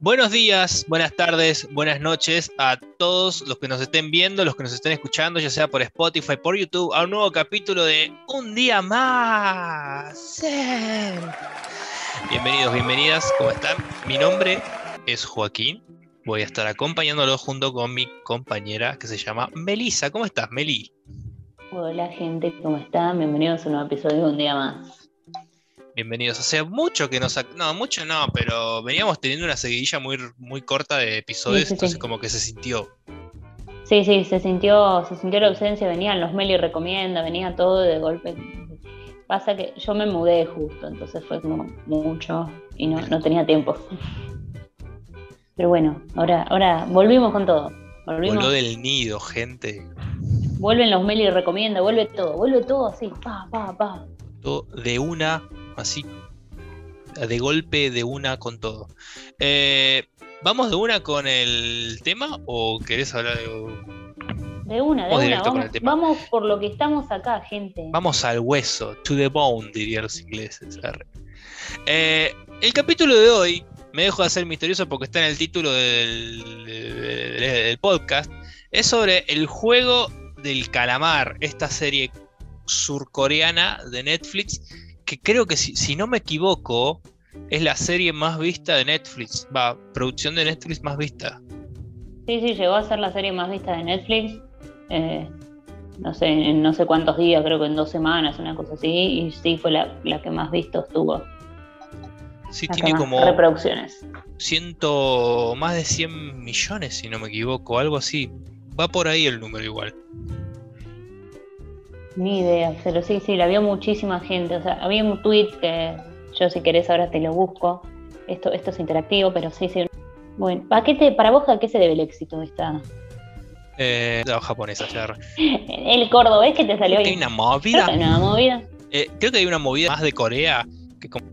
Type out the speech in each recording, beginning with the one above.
Buenos días, buenas tardes, buenas noches a todos los que nos estén viendo, los que nos estén escuchando, ya sea por Spotify, por YouTube, a un nuevo capítulo de Un día más. Bienvenidos, bienvenidas, ¿cómo están? Mi nombre es Joaquín. Voy a estar acompañándolo junto con mi compañera que se llama Melisa. ¿Cómo estás, Meli? Hola gente, ¿cómo están? Bienvenidos a un nuevo episodio de Un día más. Bienvenidos. Hace mucho que nos... No, mucho no, pero veníamos teniendo una seguidilla muy, muy corta de episodios, Sí, sí, entonces sí. como que se sintió. Sí, sí, se sintió, se sintió la ausencia, venían los Meli recomienda, venía todo de golpe. Pasa que yo me mudé justo, entonces fue como mucho y no, no tenía tiempo. Pero bueno, ahora, ahora volvimos con todo. Volvimos. Voló del nido, gente. Vuelven los Meli recomienda, vuelve todo, vuelve todo así, pa, pa, pa. Todo de una, así, de golpe, de una con todo. Eh, ¿Vamos de una con el tema o querés hablar de... De una, de Vamos una, vamos, vamos por lo que estamos acá, gente. Vamos al hueso, to the bone, dirían los ingleses. Eh, el capítulo de hoy, me dejo de hacer misterioso porque está en el título del, podcast, es sobre el juego del calamar, esta serie surcoreana de Netflix, que creo que si, no me equivoco, es la serie más vista de Netflix, va, producción de Netflix más vista. Sí, sí, llegó a ser la serie más vista de Netflix. eh, no sé, en no sé cuántos días, creo que en dos semanas, una cosa así. Y sí, fue la, la que más vistos tuvo. Sí, tiene como reproducciones. ciento, más de 100 millones, si no me equivoco, algo así. Va por ahí el número igual. Ni idea, pero sí, sí, la vio muchísima gente. O sea, había un tweet que yo, si querés, ahora te lo busco. Esto, esto es interactivo, pero sí, sí. Bueno, ¿a qué te, para vos, ¿a qué se debe el éxito de esta? Eh, la japonesa, ya. El cordobés que te salió Creo que hay ahí. una Creo movida. que una movida. eh, creo que hay una movida más de Corea que como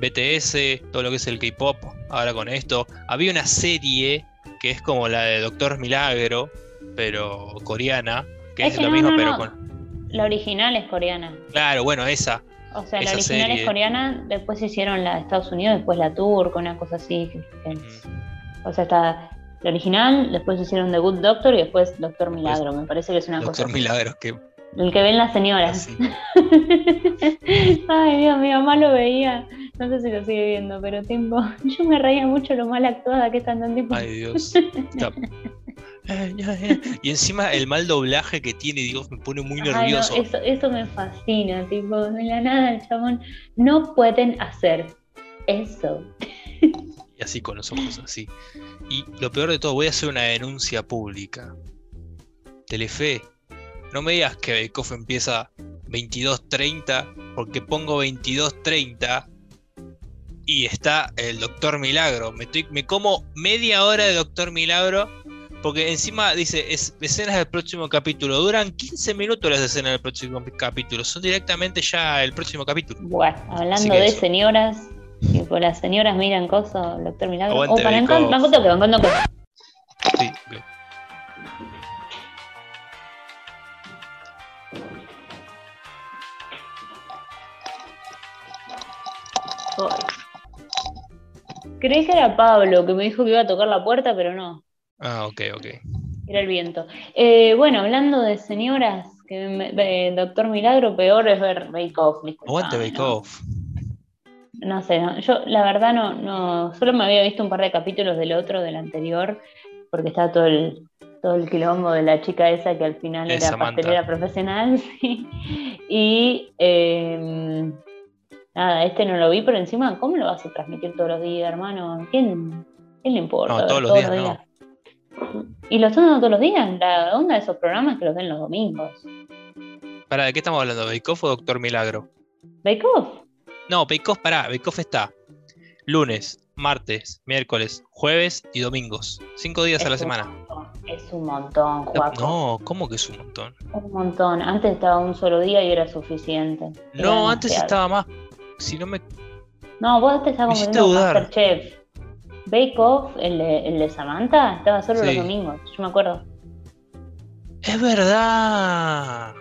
BTS, todo lo que es el K-pop. Ahora con esto. Había una serie que es como la de Doctor Milagro, pero coreana, que es, Es que lo no, mismo, no, pero no. con. La original es coreana. Claro, bueno, esa. O sea, la original serie. es coreana, después hicieron la de Estados Unidos, después la turca, una cosa así. Mm, o sea, está la original, después hicieron The Good Doctor y después Doctor Milagro. Me parece que es una Doctor cosa. Milagro, que El que ven las señoras. así. Ay, Dios, mi mamá lo veía. No sé si lo sigue viendo, pero tipo, yo me reía mucho lo mal actuada que están tan tipo. Ay, Dios. Ay, ay, ay. Y encima el mal doblaje que tiene, Dios, me pone muy Ay, no, nervioso. eso, eso me fascina, tipo, de la nada el chabón. No pueden hacer eso. Y así con los ojos así. Y lo peor de todo, voy a hacer una denuncia pública. Telefe, no me digas que Bake Off empieza 22.30 porque pongo 22.30 y está el Doctor Milagro. Me, estoy- me como media hora de Doctor Milagro porque encima dice es, escenas del próximo capítulo. Duran 15 minutos las escenas del próximo capítulo. Son directamente ya el próximo capítulo. Bueno, hablando que de eso. señoras, tipo, las señoras miran cosas, doctor Milagro. Aguante, oh, para banco banco toque. Sí, bien. Creí que era Pablo que me dijo que iba a tocar la puerta, pero no, Ah, ok, ok. era el viento. Eh, bueno, hablando de señoras, que me- eh, Doctor Milagro, peor es ver Bake Off. Aguante Bake ¿no? Off. No sé, no, yo la verdad no, no, solo me había visto un par de capítulos del otro, del anterior, porque estaba todo el, todo el quilombo de la chica esa que al final era Samantha. pastelera profesional, sí. Y eh, nada, este no lo vi, pero encima, ¿cómo lo vas a transmitir todos los días, hermano? ¿Quién, quién le importa? No, todos los días no. ¿Y los están dando todos los días? La onda de esos programas que los ven los domingos. Pará, ¿de qué estamos hablando? ¿Bake Off o Doctor Milagro? ¿Bake Off? No, Bake Off, pará, Bake Off está lunes, martes, miércoles, jueves y domingos. Cinco días a la semana. montón, Es un montón, Juaco. No, ¿cómo que es un montón? Un montón. Antes estaba un solo día y era suficiente. Era No, antes estaba más. Si no me. No, vos te hiciste confundiendo con. Masterchef. Bake Off, el de, el de Samantha, estaba solo los domingos, yo me acuerdo. Es verdad.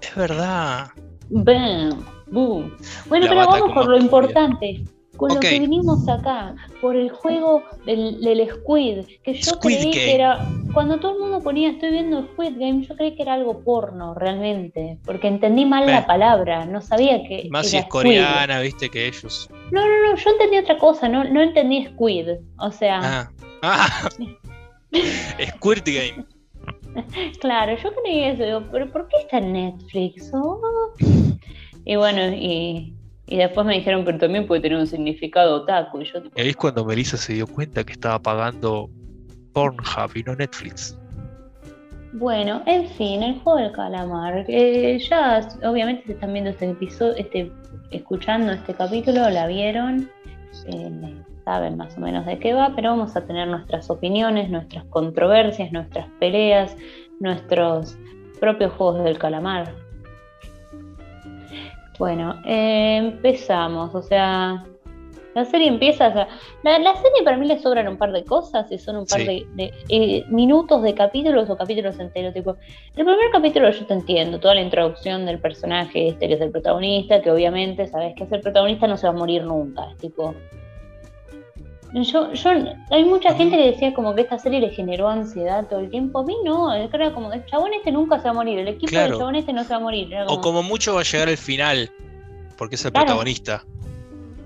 Es verdad. Bam, boom. Bueno, La pero vamos por lo importante. Con lo que vinimos acá, por el juego del, del Squid, que yo Squid creí Game. que era. Cuando todo el mundo ponía estoy viendo Squid Game, yo creí que era algo porno realmente. Porque entendí mal la palabra, no sabía que. Más si es Squid. coreana, viste que ellos. No, no, no, yo entendí otra cosa, no, no entendí Squid. O sea, Ah. Ah. Squirt Game. claro, yo creí eso, digo, pero ¿por qué está en Netflix? Oh. Y bueno, y, y después me dijeron, pero también puede tener un significado otaku. Y yo, tipo, Y ahí es cuando Melissa se dio cuenta que estaba pagando Pornhub y no Netflix. Bueno, en fin, el juego del calamar. eh, ya, obviamente, si están viendo este episodio, este, escuchando este capítulo, la vieron, eh, saben más o menos de qué va, pero vamos a tener nuestras opiniones, nuestras controversias, nuestras peleas, nuestros propios juegos del calamar. Bueno, eh, empezamos, o sea, la serie empieza, o sea, la, la serie para mí le sobran un par de cosas y son un par Sí. de, de, eh, minutos de capítulos o capítulos enteros. Tipo, el primer capítulo yo te entiendo, toda la introducción del personaje este que es el protagonista, que obviamente sabes que es el protagonista no se va a morir nunca. Es tipo. Yo, yo, hay mucha gente que decía como que esta serie le generó ansiedad todo el tiempo. A mí no, era como el chabón este nunca se va a morir, el equipo Claro. del chabón este no se va a morir. O como- mucho va a llegar al final, porque es el Claro. protagonista.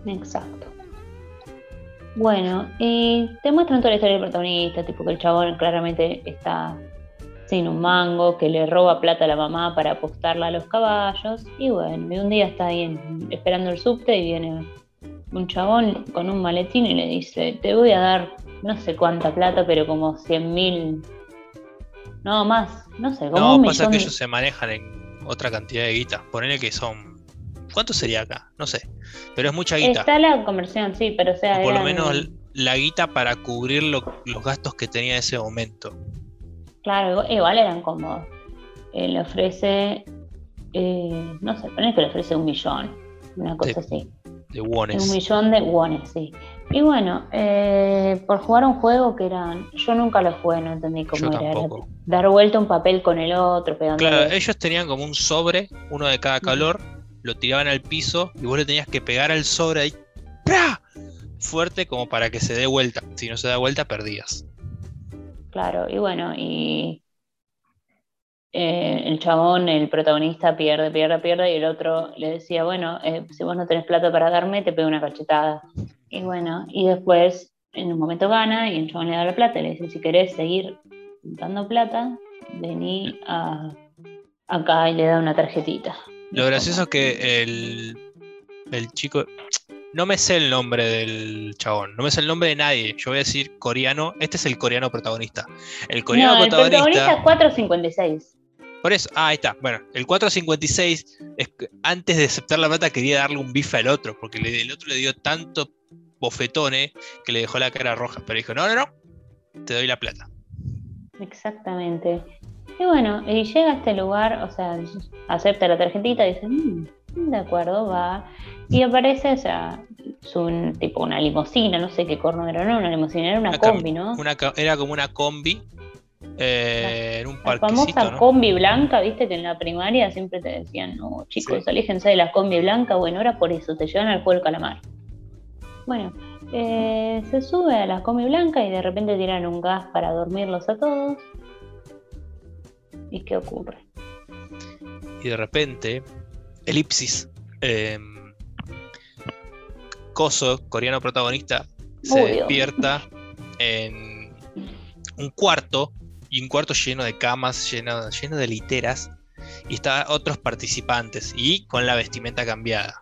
Exacto. Bueno, y te muestran toda la historia del protagonista, tipo que el chabón claramente está sin un mango, que le roba plata a la mamá para apostarla a los caballos, y bueno, y un día está ahí en- esperando el subte y viene un chabón con un maletín y le dice, te voy a dar no sé cuánta plata, pero como 100 mil, no más, no sé, como No, un pasa millón. que ellos se manejan en otra cantidad de guita. Ponele que son. ¿Cuánto sería acá? No sé. Pero es mucha guita. Está la conversión, sí, pero o sea, O por lo menos la guita para cubrir lo- los gastos que tenía en ese momento. Claro, igual- eran como. eh, le ofrece. eh, no sé, ponés que le ofrece un millón. Una cosa así. De Un wones. millón de wones, sí. Y bueno, eh, por jugar un juego que eran. Yo nunca lo jugué, no entendí cómo Yo era. Era dar vuelta un papel con el otro, pegando. Claro, ellos tenían como un sobre, uno de cada color, lo tiraban al piso y vos le tenías que pegar al sobre ahí. ¡pra! Fuerte como para que se dé vuelta. Si no se da vuelta, perdías. Claro, y bueno, y. eh, el chabón, el protagonista, pierde, pierde, pierde, y el otro le decía, bueno, eh, si vos no tenés plata para darme, te pego una cachetada. Y bueno, y después, en un momento gana, y el chabón le da la plata, y le dice, si querés seguir dando plata, vení a, acá y le da una tarjetita. Lo gracioso es que el, el chico. No me sé el nombre del chabón, no me sé el nombre de nadie. Yo voy a decir coreano. Este es el coreano protagonista. El coreano no, el protagonista. protagonista es 456. Por eso, ah, ahí está. Bueno, el 456, es antes de aceptar la plata, quería darle un bife al otro, porque le- el otro le dio tanto bofetones que le dejó la cara roja. Pero dijo: No, no, no, te doy la plata. Exactamente. Y bueno, y llega a este lugar, o sea, acepta la tarjetita y dice, "Mm, de acuerdo, va. Y aparece, o sea, es un tipo una limusina, no sé qué corno era, no una limusina, era una, combi, ¿no? Una era como una combi eh, en un La famosa ¿no? combi blanca, viste que en la primaria siempre te decían, no, chicos, Sí. aléjense de la combi blanca. Bueno, era por eso, te llevan al juego del calamar. Bueno, eh, se sube a la combi blanca y de repente tiran un gas para dormirlos a todos. ¿Y qué ocurre? y de repente, elipsis, eh, Coso, coreano protagonista, se despierta en un cuarto, y un cuarto lleno de camas, lleno, lleno de literas, y está otros participantes, y con la vestimenta cambiada.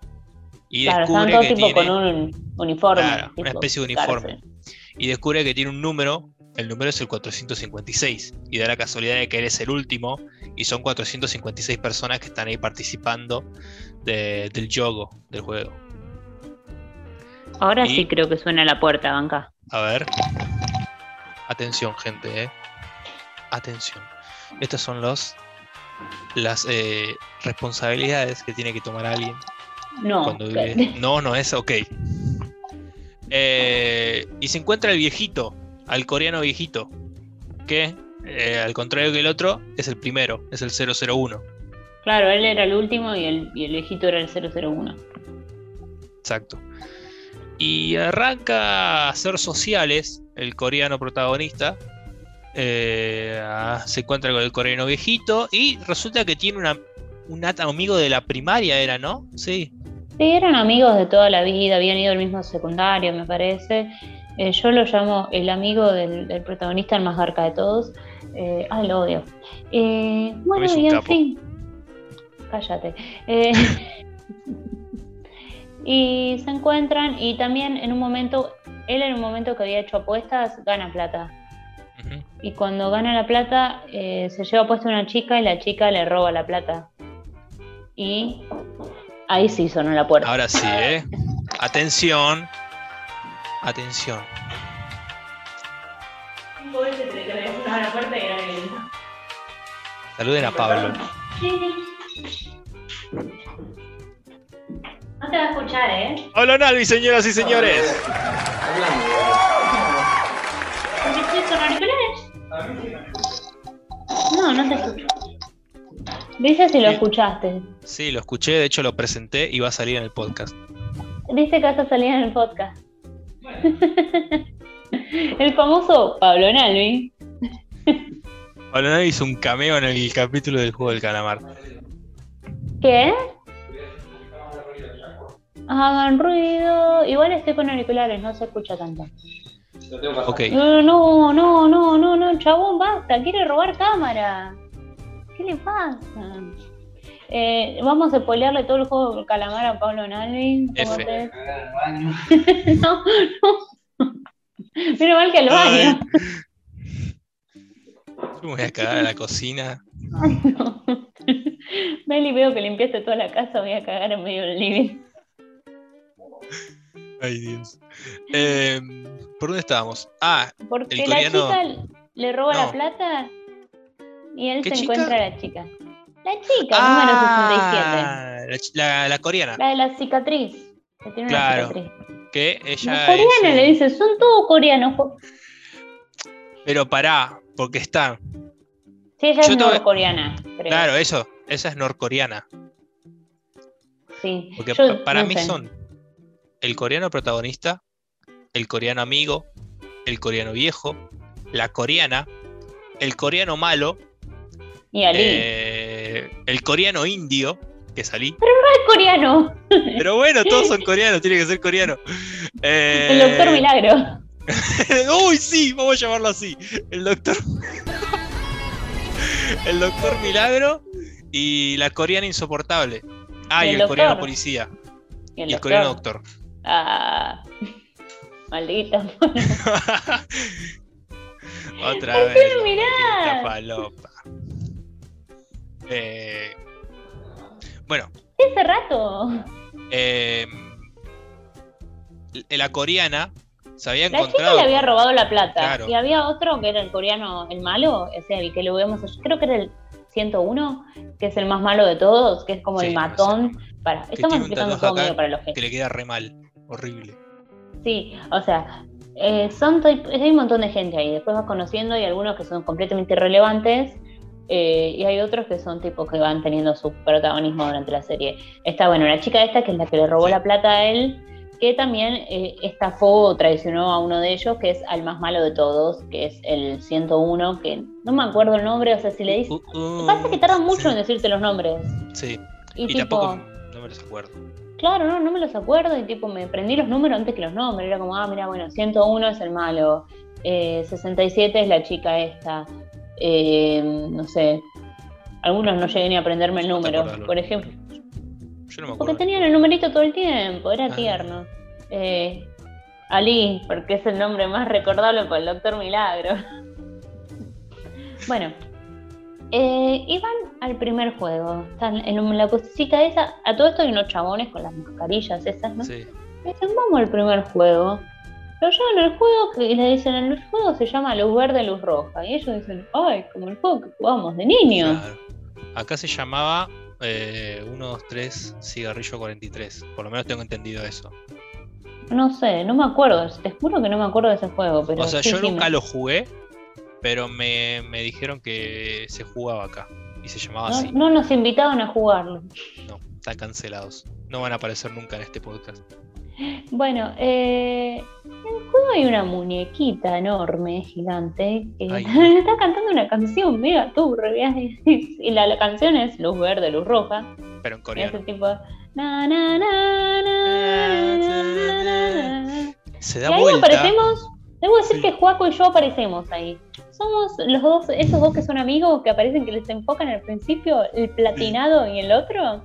Y Claro, estaban descubre que tipo tiene, con un uniforme. Claro, una especie de cárcel. uniforme. y descubre que tiene un número, el número es el 456, y da la casualidad de que eres el último, y son 456 personas que están ahí participando de- del juego, del juego. Ahora Y- sí creo que suena la puerta, banca. A ver. Atención, gente, eh. Atención. Estas son los las eh, responsabilidades que tiene que tomar alguien No. cuando vive. No, no es ok. Eh, y se encuentra el viejito, al coreano viejito, que eh, al contrario que el otro, es el primero, es el 001. Claro, él era el último y el, y el viejito era el 001. Exacto. Y arranca a ser sociales el coreano protagonista. Eh, ah, se encuentra con el coreano viejito y resulta que tiene una, un amigo de la primaria, era, ¿no? Sí. Sí, eran amigos de toda la vida, habían ido al mismo secundario, me parece. Eh, yo lo llamo el amigo del, del protagonista, el más garca de todos. Eh, ay, lo odio. Eh, bueno, y en fin. Cállate. Eh, y se encuentran y también en un momento, él en un momento que había hecho apuestas, gana plata. Y cuando gana la plata, eh, se lleva puesta una chica y la chica le roba la plata. Y ahí sí sonó la puerta. Ahora sí, ¿eh? Atención. Atención. Saluden a Pablo. No te va a escuchar, ¿eh? Hola Nalvi, señoras y señores. Con auriculares. No, no te escucho. Dice si lo Sí. escuchaste. Sí, lo escuché, de hecho lo presenté y va a salir en el podcast. Dice que vas a salir en el podcast. el famoso Pablo Nalvi. Pablo Nalvi hizo un cameo en el capítulo del juego del calamar. ¿Qué? Hagan ruido. Igual estoy con auriculares, no se escucha tanto. No, no, no, no, no, no, chabón, basta, quiere robar cámara. ¿Qué le pasa? Eh, vamos a spoilearle todo el juego del calamar a Pablo Nalvi. ¿cómo F. te- no, no. Menos mal que al baño. Yo me voy a cagar a la cocina. Ay, no. Meli, veo que limpiaste toda la casa, voy a cagar en medio del living. Ay, Dios. Eh, ¿Por dónde estábamos? Ah, Porque El la chica le roba No. la plata y él ¿Qué se chica? encuentra a la chica. La chica, número 67. ah, la, la- la coreana. La de la cicatriz. Que tiene una Claro. cicatriz. Que La ella. coreana es, le dice, son todos coreanos. jo-". Pero pará, porque está. Sí, ella Yo es norcoreana, creo. Claro, eso. Esa es norcoreana. Sí. Porque Yo para no mí sé. son el coreano protagonista, el coreano amigo, el coreano viejo, la coreana, el coreano malo, Y Ali. eh, el coreano indio, que salí. Es coreano. Pero bueno, todos son coreanos, tiene que ser coreano. Eh, El doctor Milagro. Uy, sí, vamos a llamarlo así. El doctor. el doctor Milagro y la coreana insoportable. Ah, Y y el el, coreano policía. Y el Y el doctor. coreano doctor. Ah. Maldita. Otra ¿Por vez. maldita falopa. Eh, bueno, Hace rato. eh, la coreana se había La chica encontrado. le había robado la plata. Claro. Y había otro que era el coreano, el malo, ese el que lo vemos, creo que era el 101, que es el más malo de todos, que es como Sí, el no matón. Para, estamos explicando todo acá medio para los que. que le queda re mal. Horrible. Sí, o sea, eh, son hay un montón de gente ahí. Después vas conociendo y algunos que son completamente irrelevantes. eh, y hay otros que son tipos que van teniendo su protagonismo durante la serie. Está bueno, la chica esta que es la que le robó Sí. la plata a él, que también eh, estafó o traicionó a uno de ellos, que es al más malo de todos, que es el 101, que no me acuerdo el nombre, o sea, si le dices... Uh, uh, Lo que pasa es que tardan mucho sí, en decirte los nombres. Sí, Y, y, tipo, tampoco no me los acuerdo. Claro, no, no me los acuerdo y tipo me prendí los números antes que los nombres. Era como, ah, mira, bueno, 101 es el malo, eh, 67 es la chica esta, eh, no sé. Algunos no llegué ni a aprenderme el número, por ejemplo. Yo no me Porque acuerdo. tenían el numerito todo el tiempo, era Ah. tierno. Eh, Ali, porque es el nombre más recordable por el Doctor Milagro. bueno, eh, y van al primer juego. Están en la cosita esa. A todo esto hay unos chabones con las mascarillas esas, ¿no? Sí. Y dicen, vamos al primer juego. Lo llevan al juego y le dicen, el juego se llama Luz Verde, Luz Roja. Y ellos dicen, ay, como el juego que jugamos de niños. Claro. Acá se llamaba eh, 1, 2, 3, cigarrillo 43. Por lo menos tengo entendido eso. No sé, no me acuerdo. Te juro que no me acuerdo de ese juego. Pero o sea, sí, yo sí, nunca me- lo jugué, pero me, me dijeron que se jugaba acá y se llamaba No, así. no nos invitaban a jugarlo. No, están cancelados. No van a aparecer nunca en este podcast. Bueno, eh, en el juego hay una muñequita enorme, gigante, que Ay. está cantando una canción mega turbia. Y la, la canción es luz verde, luz roja. Pero en Y coreano. hace tipo. Na, na, na, na, na, na, na. Se Y da ahí vuelta. aparecemos. Debo decir Sí. que Juaco y yo aparecemos ahí. Somos los dos, esos dos que son amigos que aparecen que les enfocan al principio, el platinado y el otro.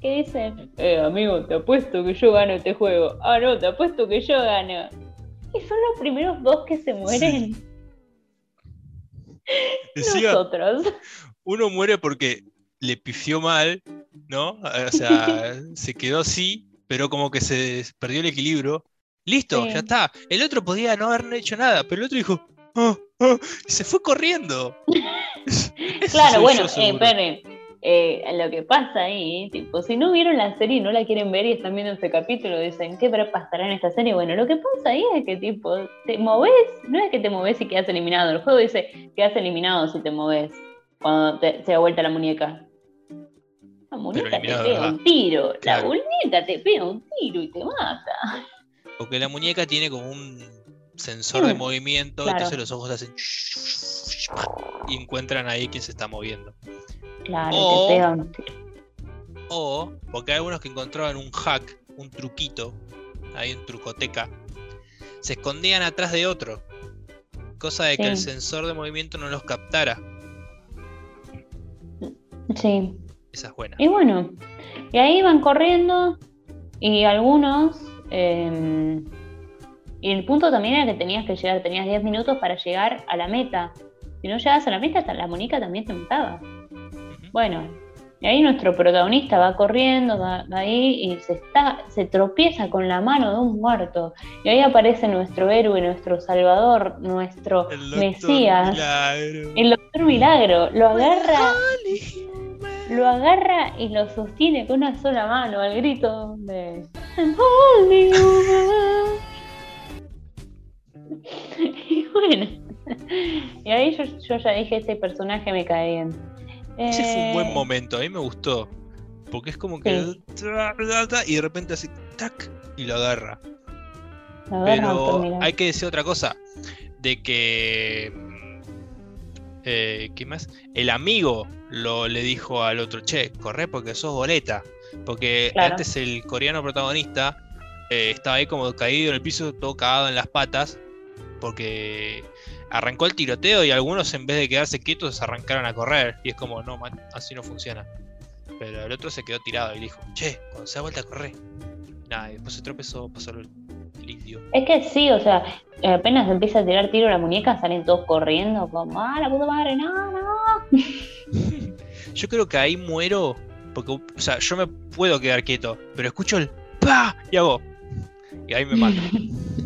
Que dicen, eh, amigo, te apuesto que yo gano este juego. Ah, no, te apuesto que yo gano. Y son los primeros dos que se mueren. Decía, Nosotros. uno muere porque le pifió mal, ¿no? O sea, se quedó así, pero como que se perdió el equilibrio. Listo, Sí. ya está. El otro podía no haber hecho nada, pero el otro dijo, Y se fue corriendo. Claro, bueno, yo, eh, esperen. Eh, lo que pasa ahí, tipo, si no vieron la serie y no la quieren ver y están viendo este capítulo, dicen, ¿qué pasará en esta serie? Bueno, lo que pasa ahí es que, tipo, te moves, no es que te moves y quedas eliminado. El juego dice, quedas eliminado si te moves cuando te- se da vuelta la muñeca. La muñeca te pega un tiro, Claro. la muñeca te pega un tiro y te mata. Porque la muñeca tiene como un sensor de movimiento, claro. entonces los ojos hacen y encuentran ahí quién se está moviendo. Claro, O- te. O, porque hay algunos que encontraban un hack, un truquito, ahí en trucoteca, se escondían atrás de otro. Cosa de que el sensor de movimiento no los captara. Sí. Esa es buena. Y bueno, y ahí van corriendo y algunos... eh, y el punto también era que tenías que llegar, tenías 10 minutos para llegar a la meta. Si no llegabas a la meta, la muñeca también te mataba. Bueno, y ahí nuestro protagonista va corriendo, va, va ahí y se, está, se tropieza con la mano de un muerto. Y ahí aparece nuestro héroe, nuestro salvador, nuestro El doctor mesías, Milagro. el doctor Milagro. Lo agarra lo agarra y lo sostiene con una sola mano al grito de. Y bueno, y ahí yo, yo ya dije, este personaje me cae bien. Ese fue un Eh, buen momento, a mí me gustó. Porque es como que. Sí. Y de repente así, tac, y lo agarra. lo agarra Doctor Pero hay que decir otra cosa. De que. mm, Eh, ¿Qué más? El amigo lo, le dijo al otro, che, corre porque sos boleta. Porque Claro. antes el coreano protagonista eh, estaba ahí como caído en el piso, todo cagado en las patas. Porque arrancó el tiroteo y algunos en vez de quedarse quietos arrancaron a correr. Y es como, no, man, así no funciona. Pero el otro se quedó tirado y dijo, che, cuando se da vuelta a correr. Nada, y después se tropezó, pasó el, el indio. Es que sí, o sea, apenas empieza a tirar tiro la muñeca, salen todos corriendo, como, ah, la puta madre, no, no. Yo creo que ahí muero. Porque, o sea, yo me puedo quedar quieto, pero escucho el pa y hago. Y ahí me mato.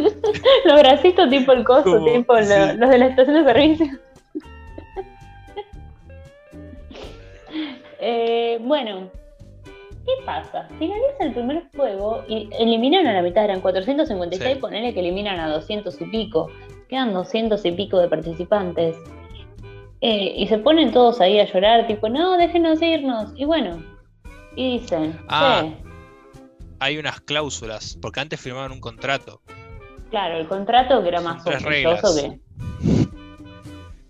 Los bracitos tipo el coso, Como, tipo sí. los de la estación de servicio. Eh, bueno, ¿qué pasa? Finaliza el primer juego y eliminan a la mitad, eran 456, Sí. ponele que eliminan a 200 y pico. Quedan 200 y pico de participantes. Eh, y se ponen todos ahí a llorar, tipo, no, déjenos irnos. Y bueno, y dicen, Ah. "Che, Hay unas cláusulas, porque antes firmaban un contrato. Claro, el contrato que era más sospechoso que...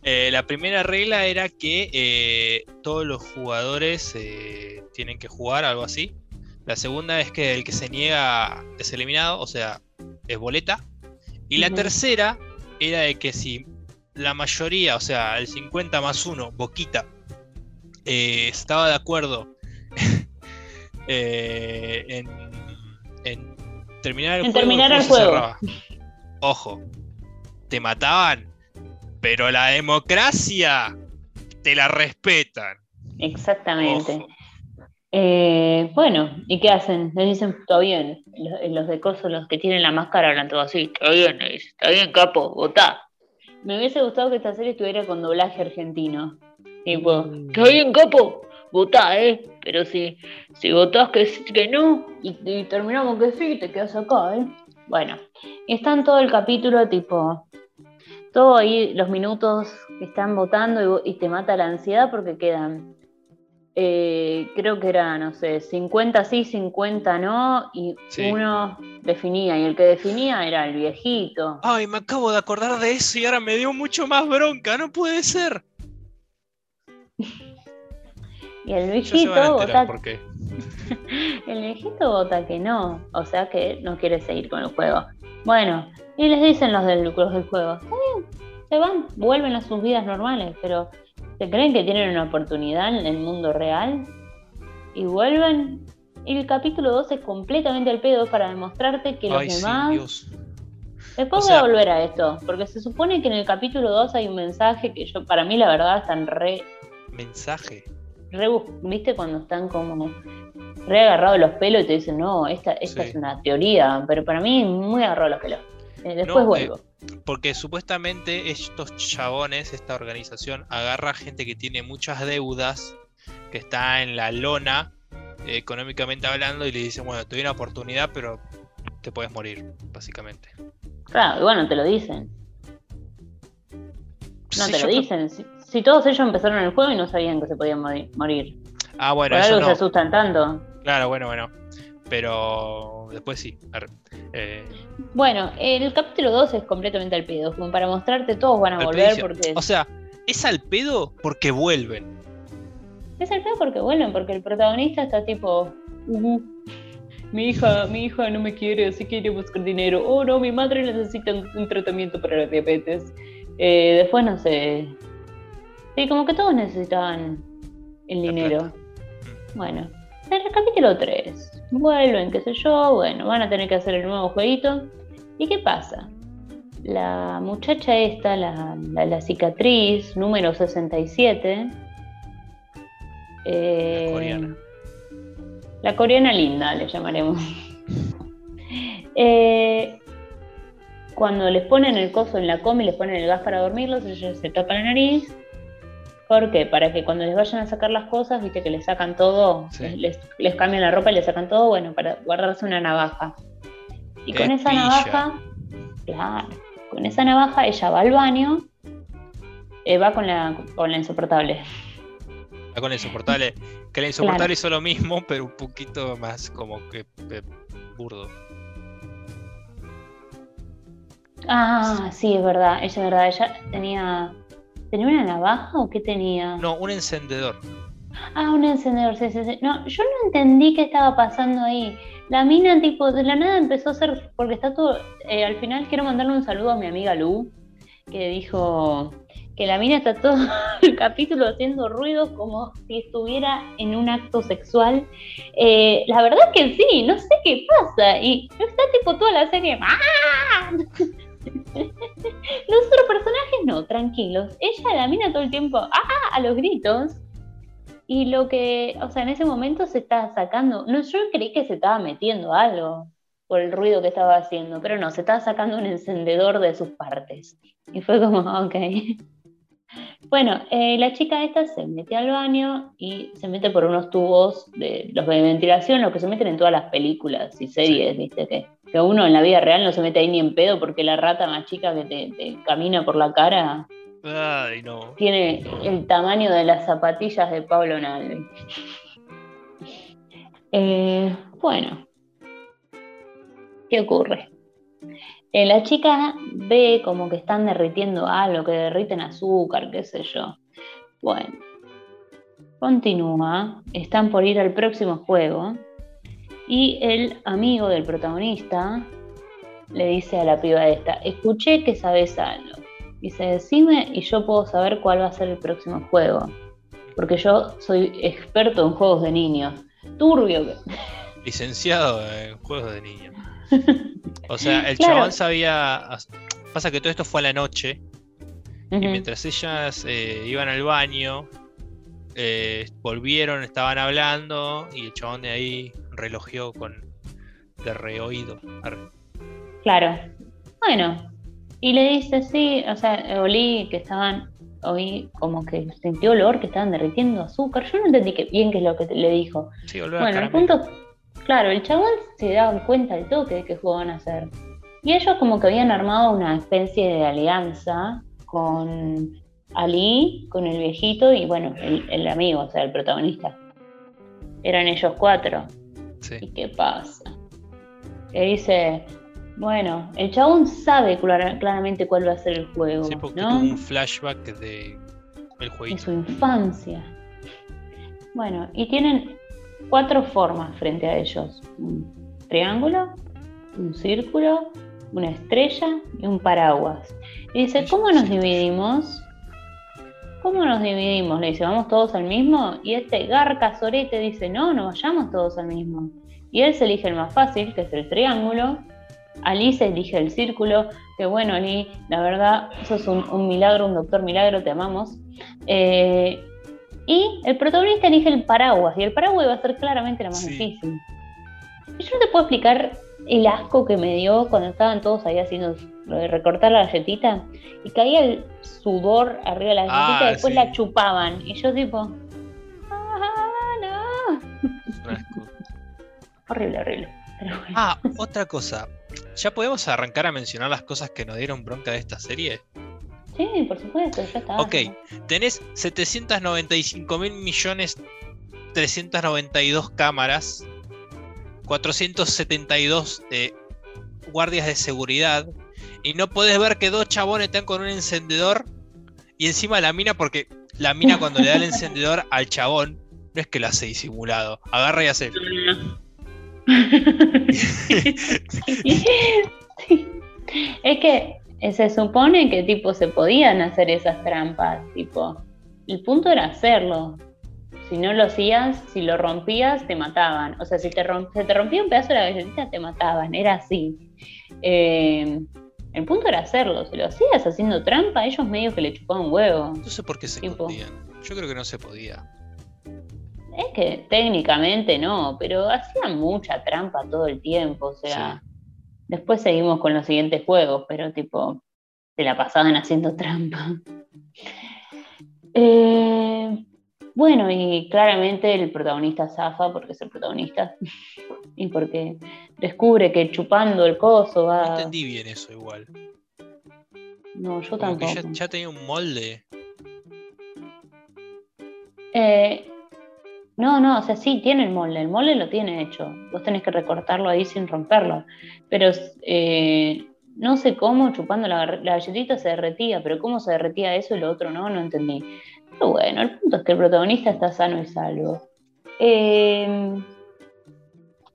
Eh, la primera regla era que eh, todos los jugadores eh, tienen que jugar, algo así. La segunda es que el que se niega es eliminado, o sea, es boleta. Y la tercera era de que si la mayoría, o sea, el 50 más 1, Boquita, eh, estaba de acuerdo eh, en, en terminar el En juego, terminar el se juego. Ojo, te mataban, pero la democracia te la respetan. Exactamente. Eh, bueno, ¿y qué hacen? Les dicen, está bien. Los, los de coso, los que tienen la máscara, hablan todo así. Está bien, está bien, capo, votá. Me hubiese gustado que esta serie estuviera con doblaje argentino. Tipo, Mm. está bien, capo, votá, ¿eh? Pero si, si votás que, sí- que no y, y terminamos que sí, te quedas acá, ¿eh? Bueno, y están todo el capítulo tipo todo ahí, los minutos que están votando y, te mata la ansiedad porque quedan, eh, creo que era, no sé, 50 sí, 50 no, y uno definía, y el que definía era el viejito. Ay, me acabo de acordar de eso y ahora me dio mucho más bronca, no puede ser. y el viejito vota... el viejito vota que no, o sea que no quiere seguir con el juego. Bueno, y les dicen los del, del juego, está bien, se van, vuelven a sus vidas normales, pero ¿se creen que tienen una oportunidad en el mundo real? Y vuelven. Y el capítulo 2 es completamente al pedo para demostrarte que los demás... Después voy a volver a esto, porque se supone que en el capítulo 2 hay un mensaje que yo, para mí la verdad, están re... ¿Mensaje? Re, ¿Viste cuando están como re agarrados los pelos y te dicen, no, esta, esta es una teoría, pero para mí muy agarrado los pelos. Eh, después vuelvo. Eh, porque supuestamente estos chabones, esta organización, agarra gente que tiene muchas deudas, que está en la lona, eh, económicamente hablando, y le dicen, bueno, te doy una oportunidad, pero te puedes morir, básicamente. Claro, y bueno, te lo dicen. No te lo dicen. Si, todos ellos empezaron el juego y no sabían que se podían morir. Ah, bueno, Por algo se asustan tanto. Claro, bueno, bueno. Pero después sí. Eh, bueno, el capítulo 2 es completamente al pedo. Como para mostrarte, todos van a volver porque. O sea, es al pedo porque vuelven. Es al pedo porque vuelven, porque el protagonista está tipo. mi hija, mi hija no me quiere, así que quiere buscar dinero. Oh no, mi madre necesita un, tratamiento para la diabetes. Eh, después no sé. Sí, como que todos necesitaban el dinero. Bueno, en el capítulo 3 vuelven, qué sé yo, bueno, van a tener que hacer el nuevo jueguito. ¿Y qué pasa? La muchacha esta, la, la, cicatriz número 67, eh, la coreana. La coreana linda, le llamaremos. Eh, cuando les ponen el coso en la coma y les ponen el gas para dormirlos, ellos se tapan la nariz ¿Por qué? Para que cuando les vayan a sacar las cosas, viste que les sacan todo, les, cambian la ropa y les sacan todo, bueno, para guardarse una navaja. Y con esa navaja, claro, con esa navaja ella va al baño, eh, va con la, con la insoportable. Va con la insoportable. Que la insoportable hizo lo mismo, pero un poquito más como que burdo. Ah, sí, es verdad, ella es verdad, ella tenía ¿Tenía una navaja o qué tenía? No, un encendedor. Ah, un encendedor, sí, sí, sí. No, yo no entendí qué estaba pasando ahí. La mina, tipo, de la nada empezó a ser, porque está todo, eh, al final quiero mandarle un saludo a mi amiga Lu, que dijo que la mina está todo el capítulo haciendo ruidos como si estuviera en un acto sexual. Eh, la verdad es que sí, no sé qué pasa. Y está tipo toda la serie. ¡Ah! Los otros personajes no, tranquilos. Ella, la mina todo el tiempo, ¡ah! a los gritos. Y lo que, o sea, en ese momento se estaba sacando, no, yo creí que se estaba metiendo algo por el ruido que estaba haciendo, pero no, se estaba sacando un encendedor de sus partes. Y fue como, ok. Bueno, eh, la chica esta se mete al baño y se mete por unos tubos de los de ventilación, los que se meten en todas las películas y series, viste, que, que uno en la vida real no se mete ahí ni en pedo porque la rata más chica que te, camina por la cara tiene el tamaño de las zapatillas de Pablo Nalve. Eh, bueno, ¿qué ocurre? La chica ve como que están derritiendo algo, que derriten azúcar, qué sé yo. Bueno, continúa, están por ir al próximo juego y el amigo del protagonista le dice a la piba esta, escuché que sabes algo. Dice, decime y yo puedo saber cuál va a ser el próximo juego. Porque yo soy experto en juegos de niños. Turbio. Licenciado en juegos de niños. O sea, el chabón sabía. Pasa que todo esto fue a la noche. Y mientras ellas eh, iban al baño, eh, volvieron, estaban hablando. Y el chabón de ahí relojeó con. de reoído. Claro. Bueno. Y le dice, sí, o sea, olí que estaban. Oí como que sintió olor que estaban derritiendo azúcar. Yo no entendí bien qué es lo que le dijo. Sí, bueno, el punto Claro, el chabón se da cuenta del toque de qué juego van a hacer. Y ellos como que habían armado una especie de alianza con Ali, con el viejito y bueno, el, amigo, o sea, el protagonista. Eran ellos cuatro. ¿Y qué pasa? Que dice, bueno, el chabón sabe claramente cuál va a ser el juego. Sí, porque ¿no? un flashback de el jueguito. De su infancia. Bueno, y tienen cuatro formas frente a ellos. Un triángulo, un círculo, una estrella y un paraguas. Y dice, ¿cómo nos dividimos? ¿Cómo nos dividimos? Le dice, ¿vamos todos al mismo? Y este Garca Sorete dice, no, no vayamos todos al mismo. Y él se elige el más fácil, que es el triángulo. Ali se elige el círculo, que bueno, Ali, la verdad, sos un, un milagro, un doctor milagro, te amamos. Eh, y el protagonista elige el paraguas, y el paraguas va a ser claramente la más difícil. Y yo no te puedo explicar el asco que me dio cuando estaban todos ahí haciendo lo de recortar la galletita y caía el sudor arriba de la galletita y ah, después la chupaban. Y yo tipo, ah, no. horrible, horrible. Ah, otra cosa. ¿Ya podemos arrancar a mencionar las cosas que nos dieron bronca de esta serie? Sí, por supuesto, ya está. Ok, tenés 795 mil millones 392 cámaras 472 eh, guardias de seguridad y no podés ver que dos chabones están con un encendedor y encima la mina, porque la mina cuando le da el encendedor al chabón, no es que lo hace disimulado, agarra y hace. Es que se supone que tipo se podían hacer esas trampas, tipo, el punto era hacerlo. Si no lo hacías, si lo rompías, te mataban. O sea, si te se te rompía un pedazo de la galletita, te mataban. Era así. Eh, el punto era hacerlo. Si lo hacías haciendo trampa, ellos medio que le chupaban huevo. No sé por qué se escondían. Yo creo que no se podía. Es que técnicamente no, pero hacían mucha trampa todo el tiempo. O sea, después seguimos con los siguientes juegos, pero tipo, se la pasaban haciendo trampa. Eh, bueno, y claramente el protagonista zafa porque es el protagonista. y porque descubre que chupando el coso va. No entendí bien eso igual. No, yo tampoco. ya, tenía un molde. Eh, no, no, o sea, sí, tiene el molde. El molde lo tiene hecho. Vos tenés que recortarlo ahí sin romperlo. Pero eh, no sé cómo chupando la, la, galletita se derretía, pero cómo se derretía eso y lo otro no, no entendí bueno, el punto es que el protagonista está sano y salvo. Em,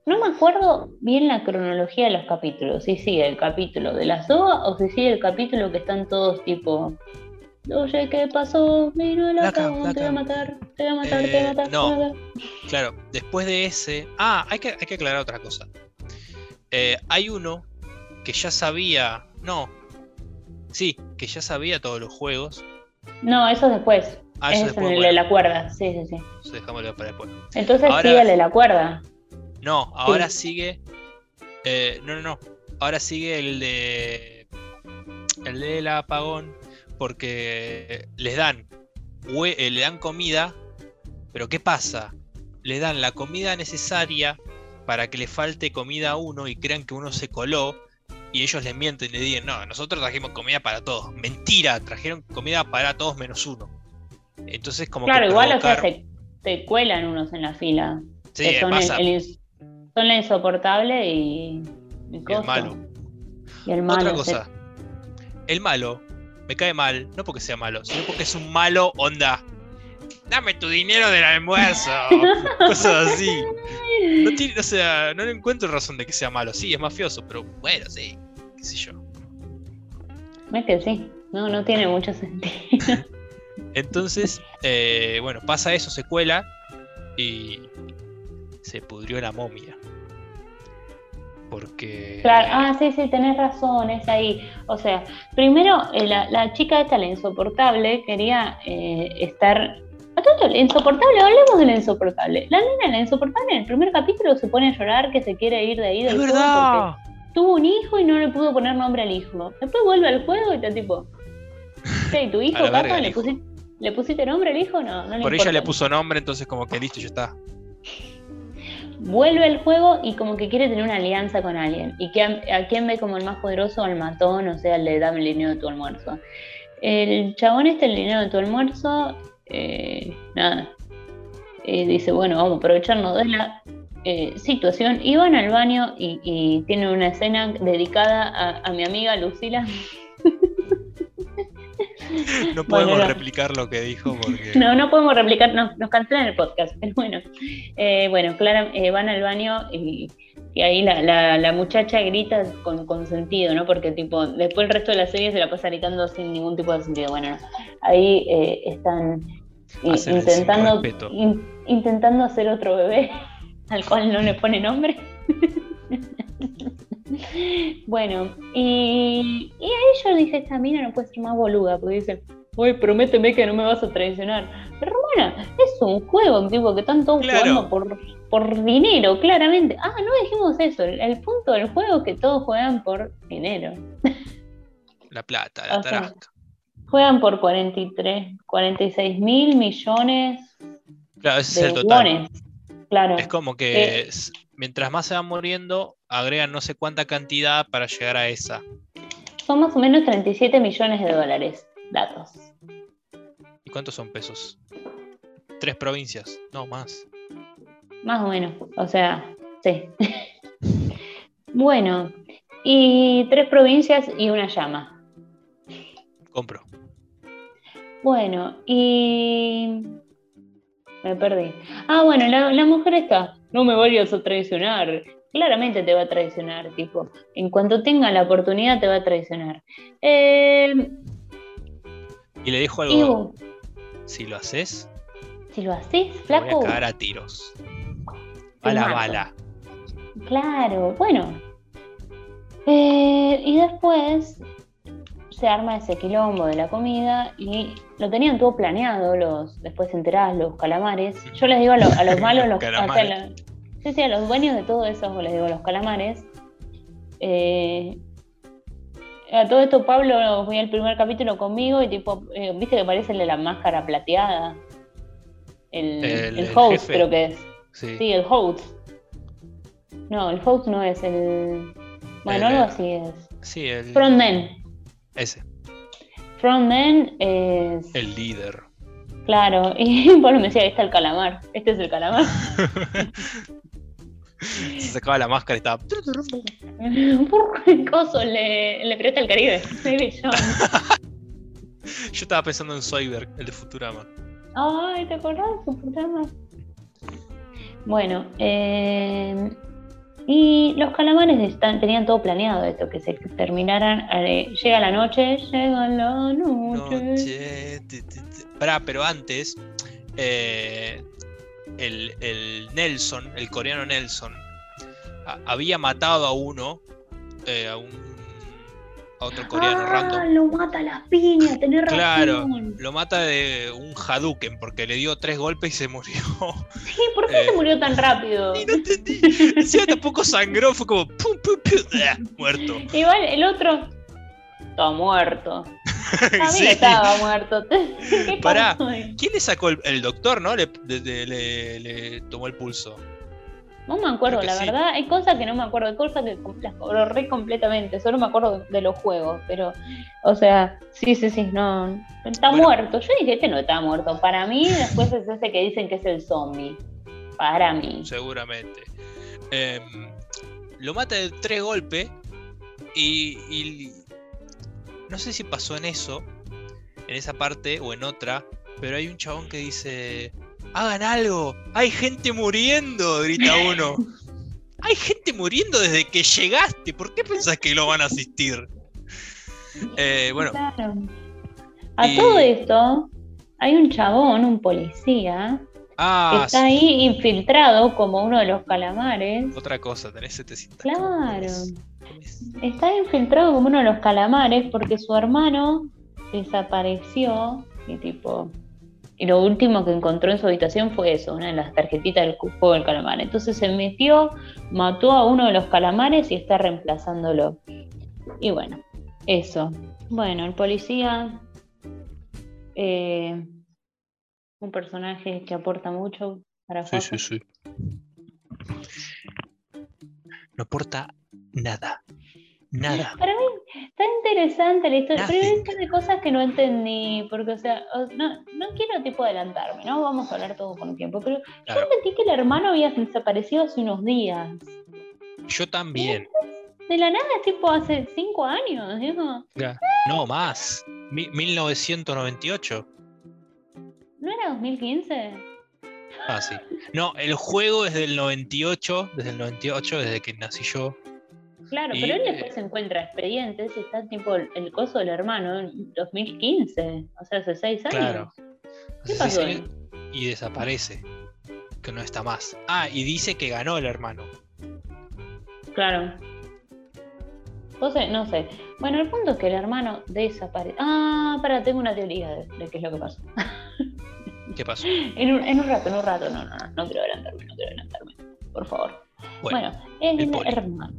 no me acuerdo bien la cronología de los capítulos, si sigue el capítulo de la SOA o si sigue el capítulo que están todos tipo, oye, ¿qué pasó? Mira la, te voy a matar, te voy a matar, te voy a matar. No, claro, después de ese... Ah, hay que, hay que aclarar otra cosa. Eh, hay uno que ya sabía, no, sí, que ya sabía todos los juegos. No, eso después. Ah, es el de la cuerda, sí, sí, sí. Dejámoslo para después. Entonces sigue el de la cuerda. No, ahora sigue. Eh, no, no, no. Ahora sigue el de. El del apagón. Porque les dan. Eh, le dan comida. Pero ¿qué pasa? Le dan la comida necesaria para que le falte comida a uno y crean que uno se coló. Y ellos le mienten y le dicen, no, nosotros trajimos comida para todos. Mentira, trajeron comida para todos menos uno. Entonces, como claro, igual o sea, se, cuelan unos en la fila. Sí, son, El, son la insoportable y, el malo. Y el malo. Otra cosa. El malo me cae mal, no porque sea malo, sino porque es un malo onda. Dame tu dinero del almuerzo. cosas así. No o sea, no le encuentro razón de que sea malo. Sí, es mafioso, pero bueno, sí. Qué sé yo. Es que sí. No, no tiene mucho sentido. Entonces, eh, bueno, pasa eso, se cuela y se pudrió la momia. Porque. Claro, ah, sí, sí, tenés razón, es ahí. O sea, primero, eh, la, chica esta, la insoportable, quería eh, estar. A todo la insoportable, hablemos de la insoportable. La nena, la insoportable, en el primer capítulo se pone a llorar que se quiere ir de ahí del es verdad. tuvo un hijo y no le pudo poner nombre al hijo. Después vuelve al juego y está tipo. ¿Y tu hijo, papá? ¿Le pusiste, ¿Le pusiste nombre al hijo? No, no Por ella le puso nombre, entonces como que listo, ya está. Vuelve al juego y como que quiere tener una alianza con alguien. ¿Y que a, quién ve como el más poderoso? Al matón, o sea, le dame el dinero de tu almuerzo. El chabón este, el dinero de tu almuerzo, eh, nada. Eh, dice, bueno, vamos a aprovecharnos de la eh, situación. Y van al baño y, y tienen una escena dedicada a, a mi amiga Lucila. No podemos replicar lo que dijo porque... No, no podemos replicar, nos, nos cancelan el podcast, pero bueno. Eh, bueno, claro, eh, van al baño y, ahí la, muchacha grita con, con, sentido, ¿no? Porque tipo, después el resto de la serie se la pasa gritando sin ningún tipo de sentido. Bueno, ahí eh, están intentando, intentando hacer otro bebé al cual no le pone nombre. Bueno, y, y ahí yo dije, esta mina no puede ser más boluda, porque dice, uy, prométeme que no me vas a traicionar. Pero hermana, es un juego, tipo, que están todos jugando por, por dinero, claramente. Ah, no dijimos eso, el, punto del juego es que todos juegan por dinero. La plata, la tarasca. juegan por 43, 46 mil millones. Claro, ese es el total. Claro. Es como que eh, mientras más se van muriendo, agregan no sé cuánta cantidad para llegar a esa. Son más o menos 37 millones de dólares, datos. ¿Y cuántos son pesos? Tres provincias, no más. Más o menos, o sea, sí. bueno, y tres provincias y una llama. Compro. Bueno, y... Me perdí. Ah, bueno, la, la mujer está no me vayas a traicionar. Claramente te va a traicionar, tipo, en cuanto tenga la oportunidad te va a traicionar. Eh, y le dijo algo. si lo haces. Si lo haces, flaco. Voy a cagar a tiros. A la bala. Claro, bueno. Eh, y después se arma ese quilombo de la comida y lo tenían todo planeado, los después enterás, los calamares. Yo les digo a, los malos, los, sí, sí, a los dueños de todo eso, les digo los calamares. Eh, a todo esto Pablo fue el primer capítulo conmigo y tipo, eh, viste que parece el de la máscara plateada. El, el, host creo que es. Sí. el host. No, el host no es el... Bueno, algo así es. Sí, el... Frontman. Ese. Frontman es. El líder. Claro, y Pablo me decía, ahí está el calamar. Este es el calamar. Se sacaba la máscara y estaba. Coso, le, le Pirata el Caribe. Yo estaba pensando en Soyberg, el de Futurama. Ay, ¿te acordás de Futurama? Bueno, eh, y los calamares están, tenían todo planeado esto, que se terminaran. Eh, llega la noche, llega la noche. pero antes, eh, el, Nelson, el coreano Nelson, había matado a uno, eh, a un otro coreano ah, random. lo mata a las piñas, tenés razón. Claro, lo mata de un Hadouken porque le dio tres golpes y se murió. Sí, ¿por qué se eh, murió tan rápido? no entendí. Encima tampoco sangró, fue como pum, pum, pum, ah, muerto. Igual el otro estaba muerto. sí. estaba muerto. ¿Qué Pará, ¿quién le sacó el, doctor, no? le, le tomó el pulso. No me acuerdo, la verdad. Hay cosas que no me acuerdo, hay cosas que las borré completamente. Solo me acuerdo de los juegos, pero, o sea, sí, sí, sí, no. Está muerto. Yo dije, este no está muerto. Para mí, después es ese que dicen que es el zombie. Para mí. Seguramente. Em, lo mata de tres golpes y, y no sé si pasó en eso, en esa parte o en otra, pero hay un chabón que dice hagan algo, hay gente muriendo, grita uno. hay gente muriendo desde que llegaste, ¿por qué pensás que lo van a asistir? Eh, bueno. A todo esto, hay un chabón, un policía, ah, que está ahí infiltrado como uno de los calamares. Otra cosa, tenés 700. Claro. Está infiltrado como uno de los calamares porque su hermano desapareció y tipo y lo último que encontró en su habitación fue eso, una de las tarjetitas del juego del calamar. Entonces se metió, mató a uno de los calamares y está reemplazándolo. Y bueno, eso. Bueno, el policía, eh, un personaje que aporta mucho para Sí, sí, sí. No aporta nada. Nada. Para mí está interesante la historia, pero hay un Nothing. par de cosas que no entendí, porque, o sea, no, no quiero tipo adelantarme, ¿no? Vamos a hablar todo con tiempo, pero Claro. yo sentí que el hermano había desaparecido hace unos días. Yo también. De la nada, tipo hace cinco años, Ya. No, más. Mi- 1998. ¿no era 2015? Ah, sí. No, el juego es del 98, desde el 98, desde que nací yo. Claro, Y, pero él eh, después se encuentra expedientes y está tipo el, el coso del hermano en 2015, o sea, hace seis años. Claro. ¿Qué Hace pasó seis ahí? años Y desaparece. Que no está más. Ah, y dice que ganó el hermano. Claro. Entonces, no sé. Bueno, el punto es que el hermano desaparece. Ah, para, tengo una teoría de, de qué es lo que pasó. ¿Qué pasó? En un, en un rato, en un rato, no, no, no, no quiero adelantarme, no quiero adelantarme, por favor. Bueno, Bueno, es el hermano.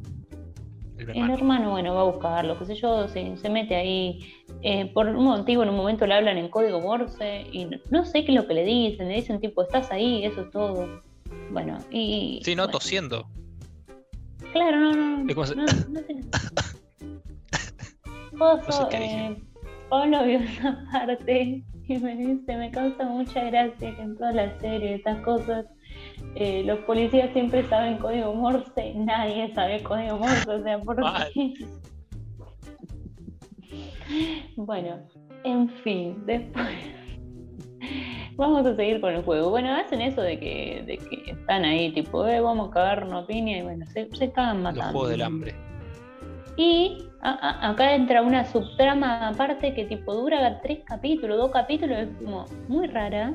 El El hermano. bueno, va a buscarlo, qué sé yo, se, se mete ahí. eh, por un motivo, en un momento le hablan en código Morse y no, no sé qué es lo que le dicen. Le dicen, tipo, estás ahí, eso es todo. Bueno, y. Sí, no, bueno, tosiendo. Claro, no, no. Como si- no, no No sé qué dije. eh, Pablo vio esa parte y me dice, me causa mucha gracia que en toda la serie, estas cosas, eh, los policías siempre saben código Morse, nadie sabe código Morse, o sea, ¿por qué? Bueno, en fin, después vamos a seguir con el juego. Bueno, hacen eso de que, de que están ahí, tipo, eh, vamos a cagarnos a piña y bueno, se, se cagan Los matando. juegos del hambre. Y a- a- acá entra una subtrama aparte que tipo dura tres capítulos, dos capítulos, es como muy rara.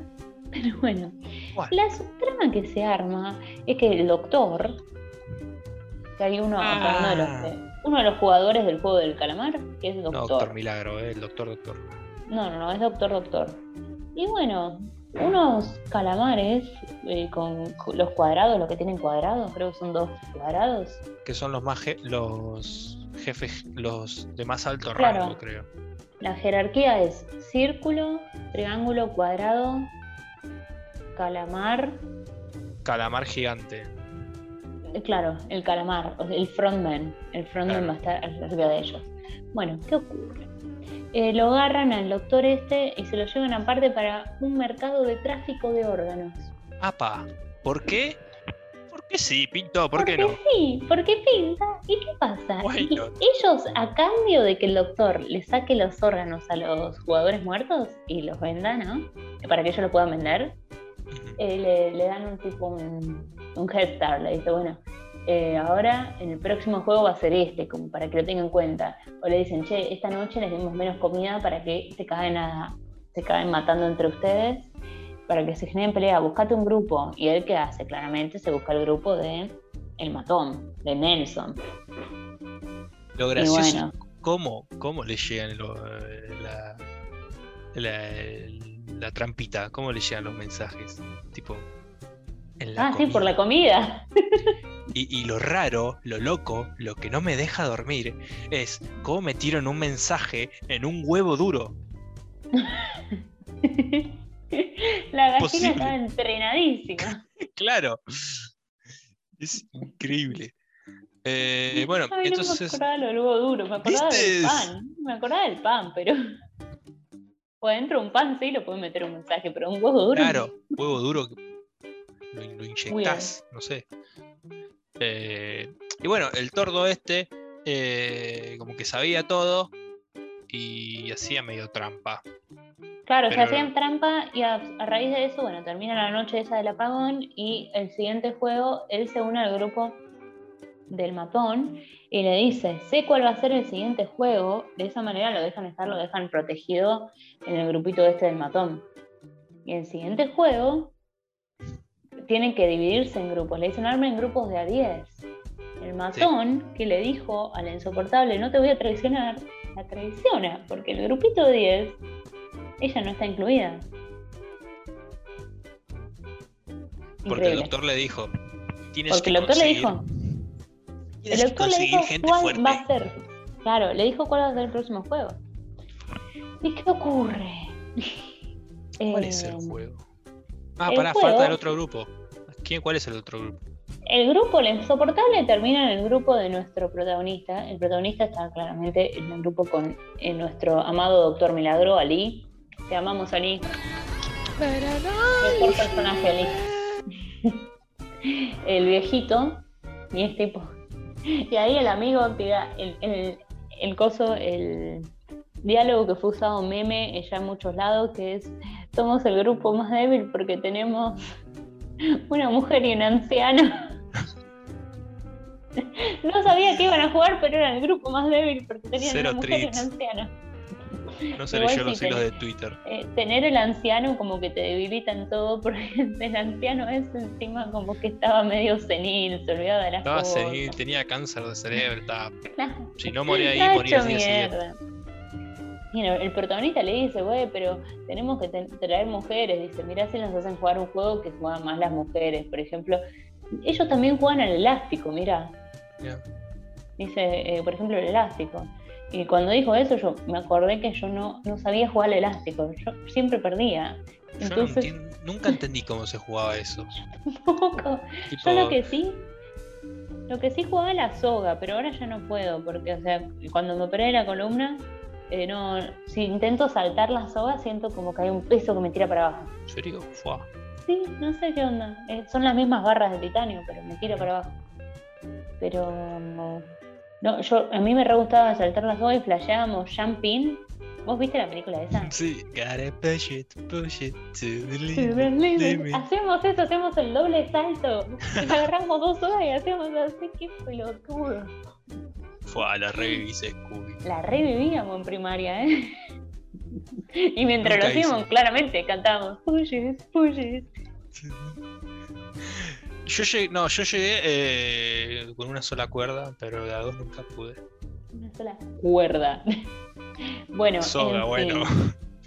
Pero bueno, ¿Cuál? la subtrama que se arma es que el doctor, que hay uno, acá, uno, de los, Ah. uno de los jugadores del juego del calamar, que es No, doctor. Doctor Milagro, eh, el doctor, doctor. No, no, no, es doctor, doctor. Y bueno, unos calamares eh, con los cuadrados, los que tienen cuadrados, creo que son dos cuadrados. Que son los más je- los jefes, los de más alto Claro. rango, creo. La jerarquía es círculo, triángulo, cuadrado, calamar. Calamar gigante. eh, Claro, el calamar, el frontman. El frontman Claro. va a estar arriba de ellos. Bueno, ¿qué ocurre? Eh, lo agarran al doctor este y se lo llevan aparte para un mercado de tráfico de órganos. Apa, ¿por qué? ¿Por qué sí, Pinto? ¿Por qué Porque no? sí, porque pinta. ¿Y qué pasa? Y ellos, a cambio de que el doctor le saque los órganos a los jugadores muertos y los venda, ¿no? Para que ellos lo puedan vender. Eh, le, le dan un tipo un, un head start, le dice, bueno, eh, ahora en el próximo juego va a ser este, como para que lo tengan en cuenta. O le dicen, che, esta noche les dimos menos comida para que se caen a, se caen matando entre ustedes, para que se generen pelea, buscate un grupo. Y él qué hace, claramente se busca el grupo de el matón, de Nelson. Lo gracioso, bueno, ¿cómo, ¿cómo le llegan lo- la, la, la trampita? ¿Cómo le llegan los mensajes? Tipo, en la ah, sí, por la comida. Y, y lo raro, lo loco, lo que no me deja dormir es cómo metieron un mensaje en un huevo duro. la gallina Posible. estaba entrenadísima. Claro. Es increíble. Eh, bueno, Ay, no me entonces. acordaba lo del huevo duro, me acordaba del pan. Me acordaba del pan, pero. Pues dentro de un pan sí lo puedes meter un mensaje, pero un huevo duro. Claro, huevo duro que lo, lo inyectás, no sé. Eh, y bueno, el tordo este, eh, como que sabía todo y hacía medio trampa. Claro, se hacían trampa y a, a raíz de eso, bueno, termina la noche esa del apagón y el siguiente juego él se une al grupo del matón y le dice, sé cuál va a ser el siguiente juego, de esa manera lo dejan estar, lo dejan protegido en el grupito este del matón. Y el siguiente juego tienen que dividirse en grupos, le dicen armen grupos de a 10. El matón que le dijo a la insoportable, no te voy a traicionar, la traiciona, porque el grupito de 10 ella no está incluida. Porque el doctor le dijo, tienes Porque que el doctor le conseguir, dijo, el doctor le conseguir dijo gente cuál fuerte. va a ser. Claro, le dijo cuál va a ser el próximo juego. ¿Y qué ocurre? ¿Cuál es Eh, el juego? Ah, el pará, juego- falta el otro grupo. ¿Quién, ¿Cuál es el otro grupo? el grupo, la insoportable, termina en el grupo de nuestro protagonista. El protagonista está claramente en el grupo con nuestro amado Doctor Milagro, Ali. Te amamos, Ali. Mejor personaje, Ali. el viejito, y es tipo. Y ahí el amigo tira el, el, el coso, el diálogo que fue usado meme ya en muchos lados, que es somos el grupo más débil porque tenemos una mujer y un anciano. No sabía que iban a jugar, pero era el grupo más débil porque tenían una mujer y un anciano. No se leyó los hilos de Twitter. Eh, tener el anciano como que te debilita en todo, porque el anciano es encima como que estaba medio senil, se olvidaba de las Estaba senil, tenía cáncer de cerebro, estaba... si no moría ahí, moría mierda. el protagonista le dice, güey, pero tenemos que traer mujeres. Dice, mira si nos hacen jugar un juego que juegan más las mujeres. Por ejemplo, ellos también juegan al elástico, mira. Dice, eh, por ejemplo, el elástico. Y cuando dijo eso, yo me acordé que yo no, no sabía jugar al elástico. Yo siempre perdía. Entonces... nunca entendí cómo se jugaba eso. Yo lo que sí, lo que sí jugaba la soga, pero ahora ya no puedo, porque o sea, cuando me operé la columna, eh, no, si intento saltar la soga, siento como que hay un peso que me tira para abajo. ¿En serio? Sí, no sé qué onda. Eh, son las mismas barras de titanio, pero me tira para abajo. Pero no, yo, a mí me re gustaba saltar las dos y flasheábamos Jumping. ¿Vos viste la película esa? Sí, gotta push it, push it to the Hacemos eso, hacemos el doble salto. Agarramos dos horas y hacemos así, qué pelotudo. Fue, la reviví Scooby. La revivíamos en primaria, ¿eh? Y mientras lo hacíamos, claramente cantábamos push it, push it. Yo llegué, no, yo llegué eh, con una sola cuerda, pero de a dos nunca pude. Una sola cuerda. bueno. Soga, bueno.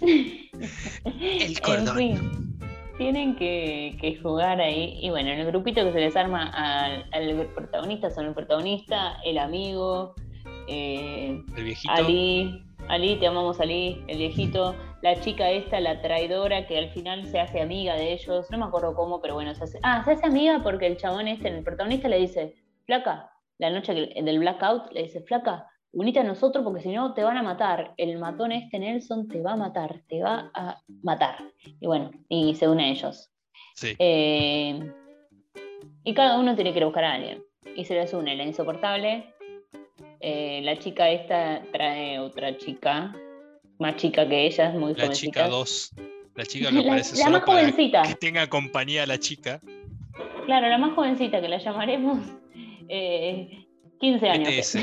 El cordón. tienen que, jugar ahí. Y bueno, en el grupito que se les arma al, protagonista son el protagonista, el amigo, eh, el viejito. Ali, Ali, te amamos Ali, el viejito, la chica esta, la traidora, que al final se hace amiga de ellos, no me acuerdo cómo, pero bueno, se hace, ah, se hace amiga porque el chabón este, el protagonista le dice, flaca, la noche del blackout, le dice, flaca, unite a nosotros porque si no te van a matar, el matón este Nelson te va a matar, te va a matar. Y bueno, y se une a ellos. Sí. Eh, y cada uno tiene que ir a buscar a alguien. Y se les une la insoportable, eh, la chica esta trae otra chica, más chica que ella, es muy La chica 2. La chica que parece la, más jovencita. que tenga compañía a la chica. Claro, la más jovencita, que la llamaremos 15 eh, años. BTS.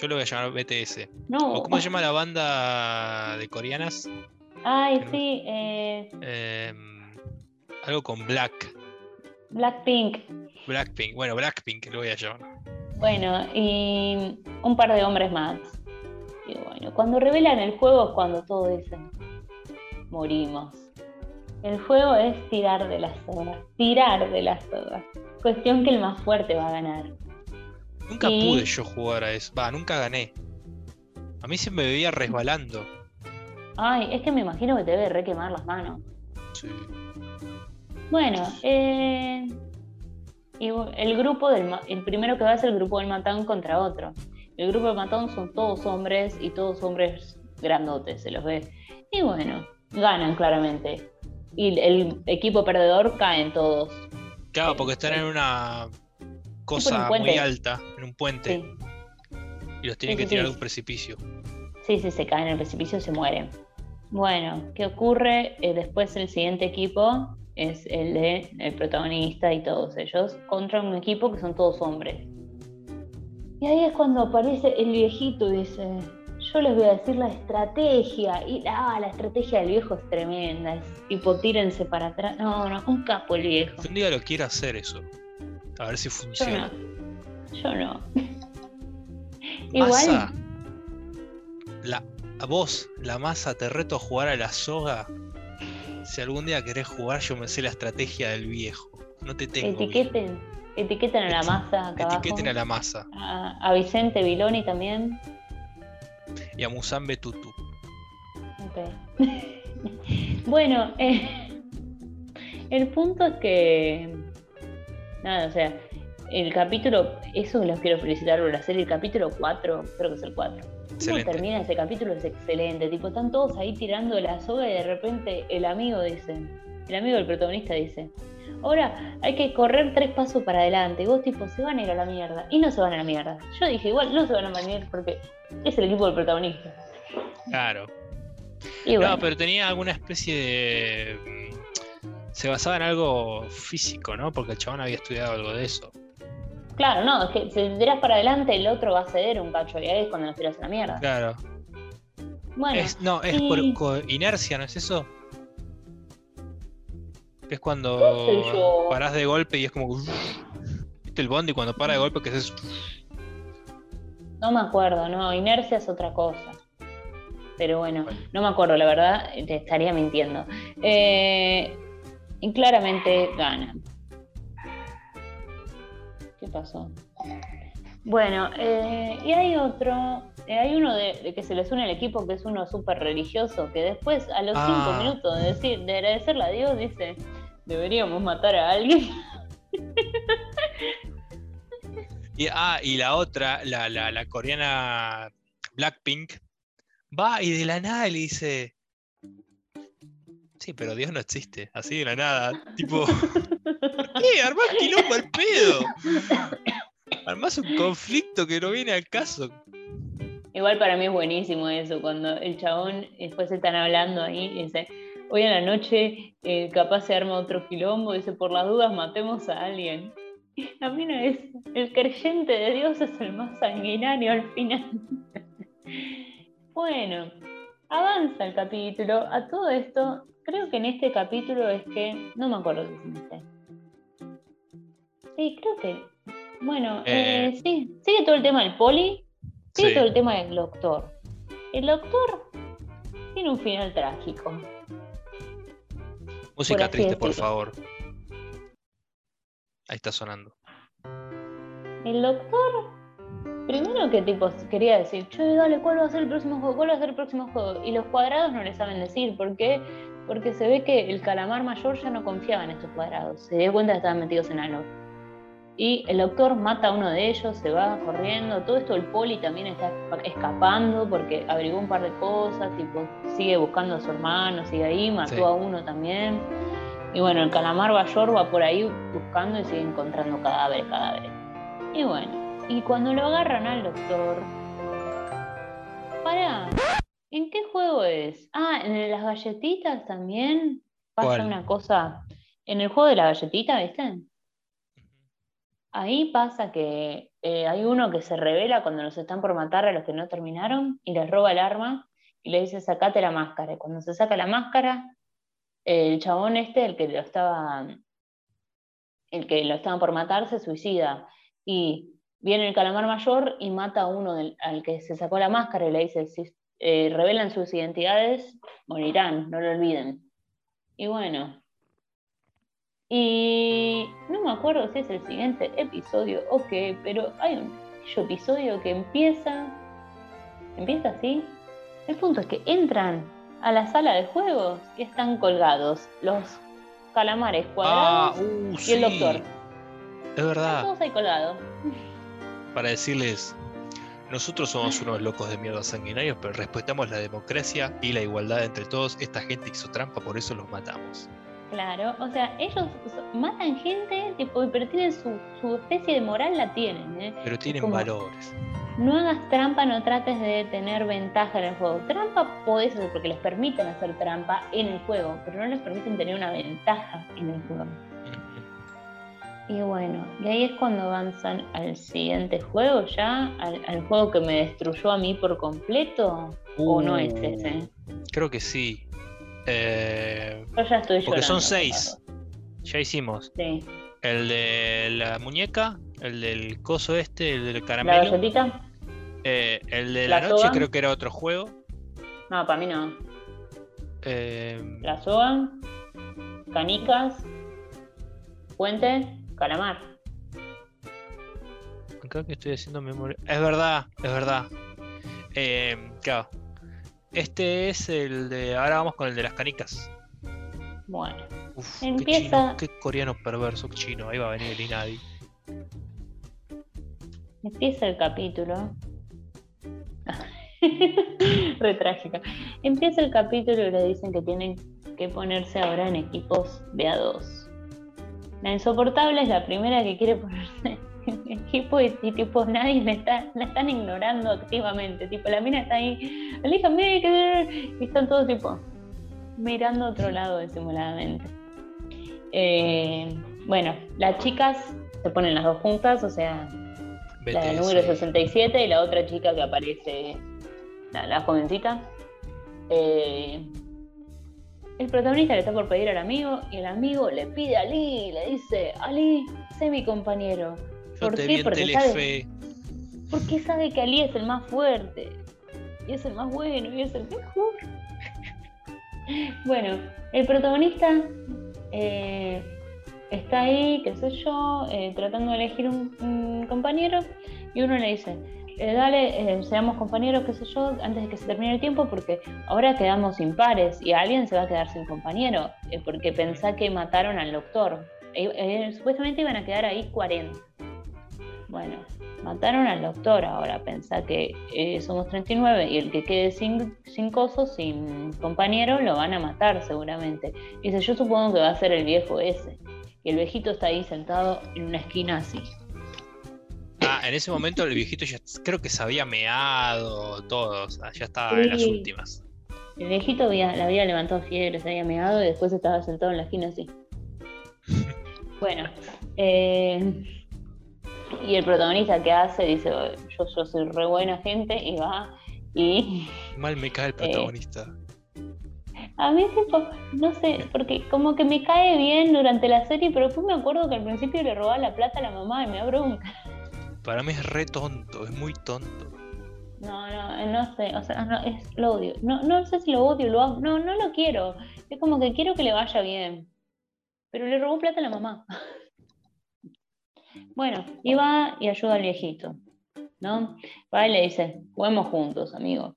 Yo lo voy a llamar BTS. No. cómo se llama la banda de coreanas? Ay, sí. Eh... Em, algo con Black. Blackpink. Blackpink. Bueno, Blackpink lo voy a llamar. Bueno, y un par de hombres más. Bueno, cuando revelan el juego es cuando todos dicen, morimos. El juego es tirar de las soga, tirar de las soga. Cuestión que el más fuerte va a ganar. Nunca pude yo jugar a eso. Va, nunca gané. A mí se me veía resbalando. Ay, es que me imagino que te debe re quemar las manos. Sí. Bueno, eh, y el grupo del el primero que va es el grupo del matón contra otro. El grupo del matón son todos hombres y todos hombres grandotes, se los ve. Y bueno, ganan claramente. Y el equipo perdedor caen todos. Claro, porque están en una cosa muy alta, en un puente. Y los tienen que tirar de un precipicio. Sí, sí, se caen en el precipicio y se mueren. Bueno, ¿qué ocurre? Eh, después el siguiente equipo es el de el protagonista y todos ellos contra un equipo que son todos hombres. Y ahí es cuando aparece el viejito y dice, yo les voy a decir la estrategia. Y ah, la estrategia del viejo es tremenda. Es tipo, tírense para atrás. No, no, un capo el viejo. Un día lo quiero hacer eso. A ver si funciona. Yo no. Igual. La, a vos, la masa, te reto a jugar a la soga si algún día querés jugar, yo me sé la estrategia del viejo. No te tengo. Etiqueten, etiqueten a la masa acá Etiqueten a la masa. A, Vicente Viloni también. Y a Musambe Tutu. Ok. bueno, eh, el punto es que. Nada, o sea, el capítulo, eso los quiero felicitar por la serie, el capítulo 4, creo que es el 4. ¿Cómo termina ese capítulo? Es excelente. Tipo, están todos ahí tirando la soga y de repente el amigo dice, el amigo del protagonista dice, ahora hay que correr tres pasos para adelante. Y vos tipo, se van a ir a la mierda. Y no se van a la mierda. Yo dije, igual no se van a venir porque es el equipo del protagonista. Claro. No, pero tenía alguna especie de... Mm, se basaba en algo físico, ¿no? Porque el chabón había estudiado algo de eso. Claro, no, es que si tiras para adelante, el otro va a ceder un cacho y ahí es cuando nos tiras a la mierda. Claro. Bueno. no, es por inercia, ¿no es eso? Es cuando paras de golpe y es como. ¿Viste el bondi cuando para de golpe que es No me acuerdo, no, inercia es otra cosa. Pero bueno, no me acuerdo, la verdad, te estaría mintiendo. Eh, y claramente ganan. ¿Qué pasó? Bueno, eh, y hay otro, eh, hay uno de, que se les une al equipo que es uno súper religioso, que después a los cinco ah. minutos de decir, de agradecerle a Dios, dice, deberíamos matar a alguien. y, ah, y la otra, la, la, la coreana Blackpink, va y de la nada le dice, sí, pero Dios no existe, así de la nada, tipo... qué? Armás quilombo al pedo. Armás un conflicto que no viene al caso. Igual para mí es buenísimo eso, cuando el chabón después están hablando ahí y dice, hoy en la noche eh, capaz se arma otro quilombo, dice, por las dudas matemos a alguien. A mí no es, el creyente de Dios es el más sanguinario al final. bueno, avanza el capítulo. A todo esto, creo que en este capítulo es que, no me acuerdo si se Sí, creo que. Bueno, eh. Eh, sí, sigue todo el tema del poli, sigue todo el tema del doctor. El doctor tiene un final trágico. Música triste, por favor. Ahí está sonando. El doctor, primero que tipo quería decir, che, dale, ¿cuál va a ser el próximo juego? ¿Cuál va a ser el próximo juego? Y los cuadrados no le saben decir, ¿por qué? Porque se ve que el calamar mayor ya no confiaba en estos cuadrados, se dio cuenta que estaban metidos en algo. Y el doctor mata a uno de ellos, se va corriendo, todo esto el poli también está escapando porque averiguó un par de cosas, tipo, sigue buscando a su hermano, sigue ahí, mató a uno también. Y bueno, el calamar mayor va por ahí buscando y sigue encontrando cadáveres, cadáveres. Y bueno, y cuando lo agarran al doctor, para, ¿en qué juego es? Ah, en las galletitas también pasa una cosa. En el juego de la galletita, ¿viste? Ahí pasa que eh, hay uno que se revela cuando los están por matar a los que no terminaron y les roba el arma y le dice sacate la máscara. Y cuando se saca la máscara, el chabón este, el que lo estaba, el que lo estaban por matar, se suicida. Y viene el calamar mayor y mata a uno al que se sacó la máscara y le dice, si eh, revelan sus identidades, morirán, no lo olviden. Y bueno, y no me acuerdo si es el siguiente episodio o qué, pero hay un episodio que empieza. Empieza así. El punto es que entran a la sala de juegos y están colgados los calamares cuadrados ah, uh, y el doctor. Es verdad. todos ahí colgados. Para decirles, nosotros somos unos locos de mierda sanguinarios, pero respetamos la democracia y la igualdad entre todos. Esta gente hizo trampa, por eso los matamos. Claro, o sea, ellos matan gente, tipo, pero tienen su, especie de moral, la tienen. ¿eh? Pero tienen valores. No hagas trampa, no trates de tener ventaja en el juego. Trampa podés hacer porque les permiten hacer trampa en el juego, pero no les permiten tener una ventaja en el juego. Y bueno, y ahí es cuando avanzan al siguiente juego ya, al, juego que me destruyó a mí por completo, o no es uh, ese. Creo que sí. Eh, Yo ya estoy Porque son seis. Ya hicimos. Sí. El de la muñeca, el del coso este, el del caramelo. ¿La galletita? Eh, el de la, noche creo que era otro juego. No, para mí no. Eh... La soga, canicas, puente, calamar. Creo que estoy haciendo memoria. Es verdad, es verdad. Eh, claro, este es el de. Ahora vamos con el de las canicas. Bueno. empieza. Qué, coreano perverso chino. Ahí va a venir el Inadi. empieza el capítulo. Re trágica. Empieza el capítulo y le dicen que tienen que ponerse ahora en equipos de a dos. La insoportable es la primera que quiere ponerse equipo y, tipo nadie le está, la están ignorando activamente. Tipo, la mina está ahí, elíjame, y están todos tipo mirando a otro lado disimuladamente. Eh, bueno, las chicas se ponen las dos juntas, o sea, la número 67 y la otra chica que aparece, la, jovencita. Eh, el protagonista le está por pedir al amigo y el amigo le pide a Ali, le dice, Ali, sé mi compañero. ¿Por qué? Porque sabe, porque sabe que Ali es el más fuerte y es el más bueno y es el mejor. bueno, el protagonista eh, está ahí, qué sé yo, eh, tratando de elegir un compañero y uno le dice, eh, dale, seamos compañeros, qué sé yo, antes de que se termine el tiempo, porque ahora quedamos impares y alguien se va a quedar sin compañero, porque pensá que mataron al doctor. supuestamente iban a quedar ahí 40. Bueno, mataron al doctor ahora, pensá que somos 39 y el que quede sin, sin coso, sin compañero, lo van a matar seguramente. Dice, yo supongo que va a ser el viejo ese. Y el viejito está ahí sentado en una esquina así. Ah, en ese momento el viejito ya creo que se había meado todo, o sea, ya estaba en las últimas. El viejito había, le había levantado fiebre, se había meado y después estaba sentado en la esquina así. bueno, eh, y el protagonista que hace dice, yo, yo soy re buena gente y va y... Mal me cae el eh, protagonista. a mí tipo, no sé, porque como que me cae bien durante la serie, pero después me acuerdo que al principio le robaba la plata a la mamá y me da bronca. Para mí es re tonto, es muy tonto. No, no, no sé, o sea, no, es, lo odio. No, no sé si lo odio, lo amo. No, no lo quiero. Es como que quiero que le vaya bien. Pero le robó plata a la mamá. Bueno, y va y ayuda al viejito, ¿no? Va y le dice, juguemos juntos, amigo.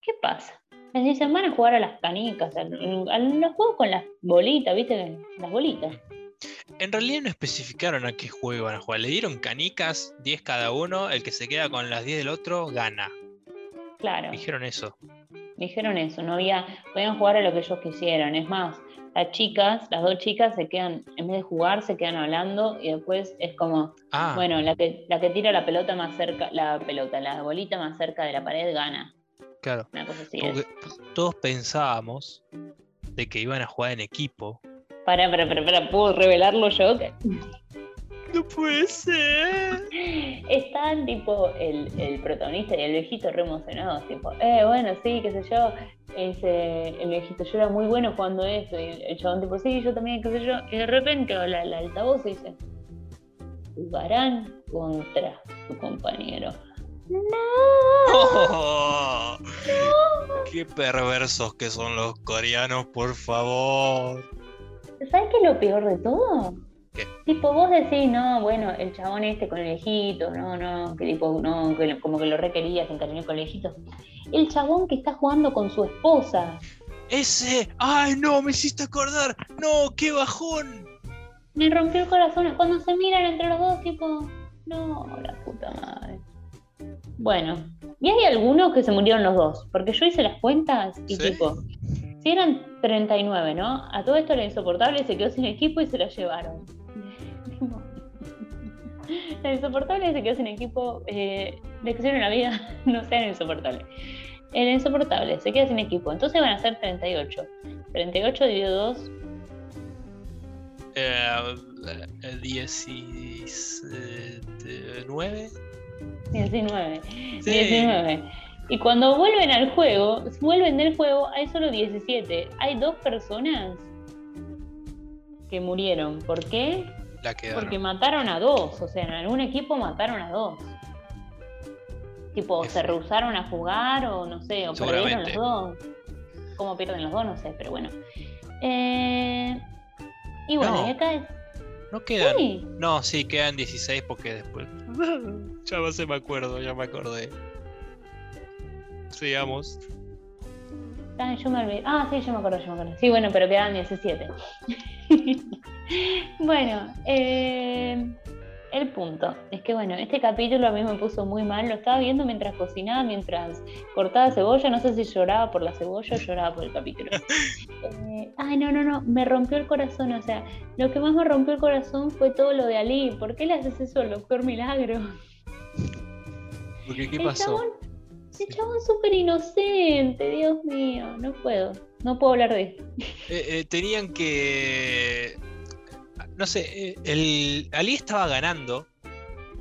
¿Qué pasa? Les dicen, van a jugar a las canicas, a, los juegos con las bolitas, ¿viste? Las bolitas. En realidad no especificaron a qué juego iban a jugar. Le dieron canicas, 10 cada uno. El que se queda con las 10 del otro gana. Claro. Dijeron eso. Dijeron eso. No había. Podían jugar a lo que ellos quisieran. Es más, las chicas, las dos chicas se quedan, en vez de jugar, se quedan hablando y después es como, ah. bueno, la que, la que tira la pelota más cerca, la pelota, la bolita más cerca de la pared gana. Claro. todos pensábamos de que iban a jugar en equipo para, para, para, para, ¿puedo revelarlo yo? No puede ser. Están tipo el, el protagonista y el viejito re emocionados, tipo, eh, bueno, sí, qué sé yo. Ese, el viejito, yo era muy bueno jugando esto. Y el chabón tipo, sí, yo también, qué sé yo. Y de repente la, la altavoz dice, jugarán contra su compañero. ¡No! Oh, ¡No! ¡Qué perversos que son los coreanos, por favor! ¿Sabes qué es lo peor de todo? Tipo, vos decís, no, bueno, el chabón este con el viejito, no, no, que tipo, no, que como que lo requería, se encariñó con el viejito. El chabón que está jugando con su esposa. Ese, ay no, me hiciste acordar, no, qué bajón. Me rompió el corazón cuando se miran entre los dos, tipo, no, la puta madre. Bueno, y hay algunos que se murieron los dos, porque yo hice las cuentas y tipo, si eran 39, ¿no? A todo esto era insoportable, se quedó sin equipo y se lo llevaron. La insoportable se quedó sin equipo, eh, lección en la vida, no sean insoportables. El insoportable se queda sin equipo, entonces van a ser 38. 38 dividido 2. Eh, 19. 19. 19. Y cuando vuelven al juego, vuelven del juego, hay solo 17. Hay dos personas que murieron. ¿Por qué? Porque mataron a dos. O sea, en algún equipo mataron a dos. Tipo, se rehusaron a jugar o no sé, o perdieron los dos. ¿Cómo pierden los dos? No sé, pero bueno. Eh, y bueno, y acá es. No quedan. No, sí, quedan 16 porque después. ya no se me acuerdo, ya me acordé. Sigamos. Ah, yo me olvidé. Ah, sí, yo me acuerdo, yo me acuerdo. Sí, bueno, pero quedan 17. bueno, eh, El punto es que, bueno, este capítulo a mí me puso muy mal. Lo estaba viendo mientras cocinaba, mientras cortaba cebolla. No sé si lloraba por la cebolla o lloraba por el capítulo. Eh, ay, no, no, no. Me rompió el corazón. O sea, lo que más me rompió el corazón fue todo lo de Ali. ¿Por qué le haces eso al doctor Milagro? Porque, ¿qué pasó? El chabón súper inocente, Dios mío. No puedo. No puedo hablar de esto. Eh, eh, tenían que no sé, eh, el Ali estaba ganando.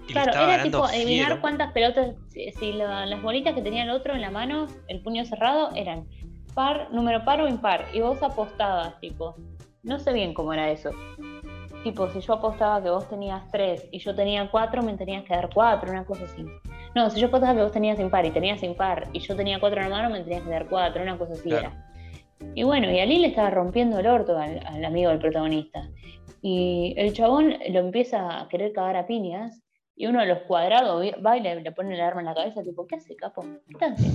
claro, era tipo adivinar cuántas pelotas, si, las bolitas que tenía el otro en la mano, el puño cerrado, eran par, número par o impar. Y vos apostabas, tipo. No sé bien cómo era eso. Tipo, si yo apostaba que vos tenías tres y yo tenía cuatro, me tenías que dar cuatro, una cosa así. No, si yo apostaba que vos tenías impar y tenías impar y yo tenía cuatro en la mano, me tenías que dar cuatro, una cosa así era. Y bueno, y Ali le estaba rompiendo el orto al amigo del protagonista. Y el chabón lo empieza a querer cagar a piñas y uno de los cuadrados va y le, pone el arma en la cabeza, tipo, ¿qué hace, capo? ¿Qué hace?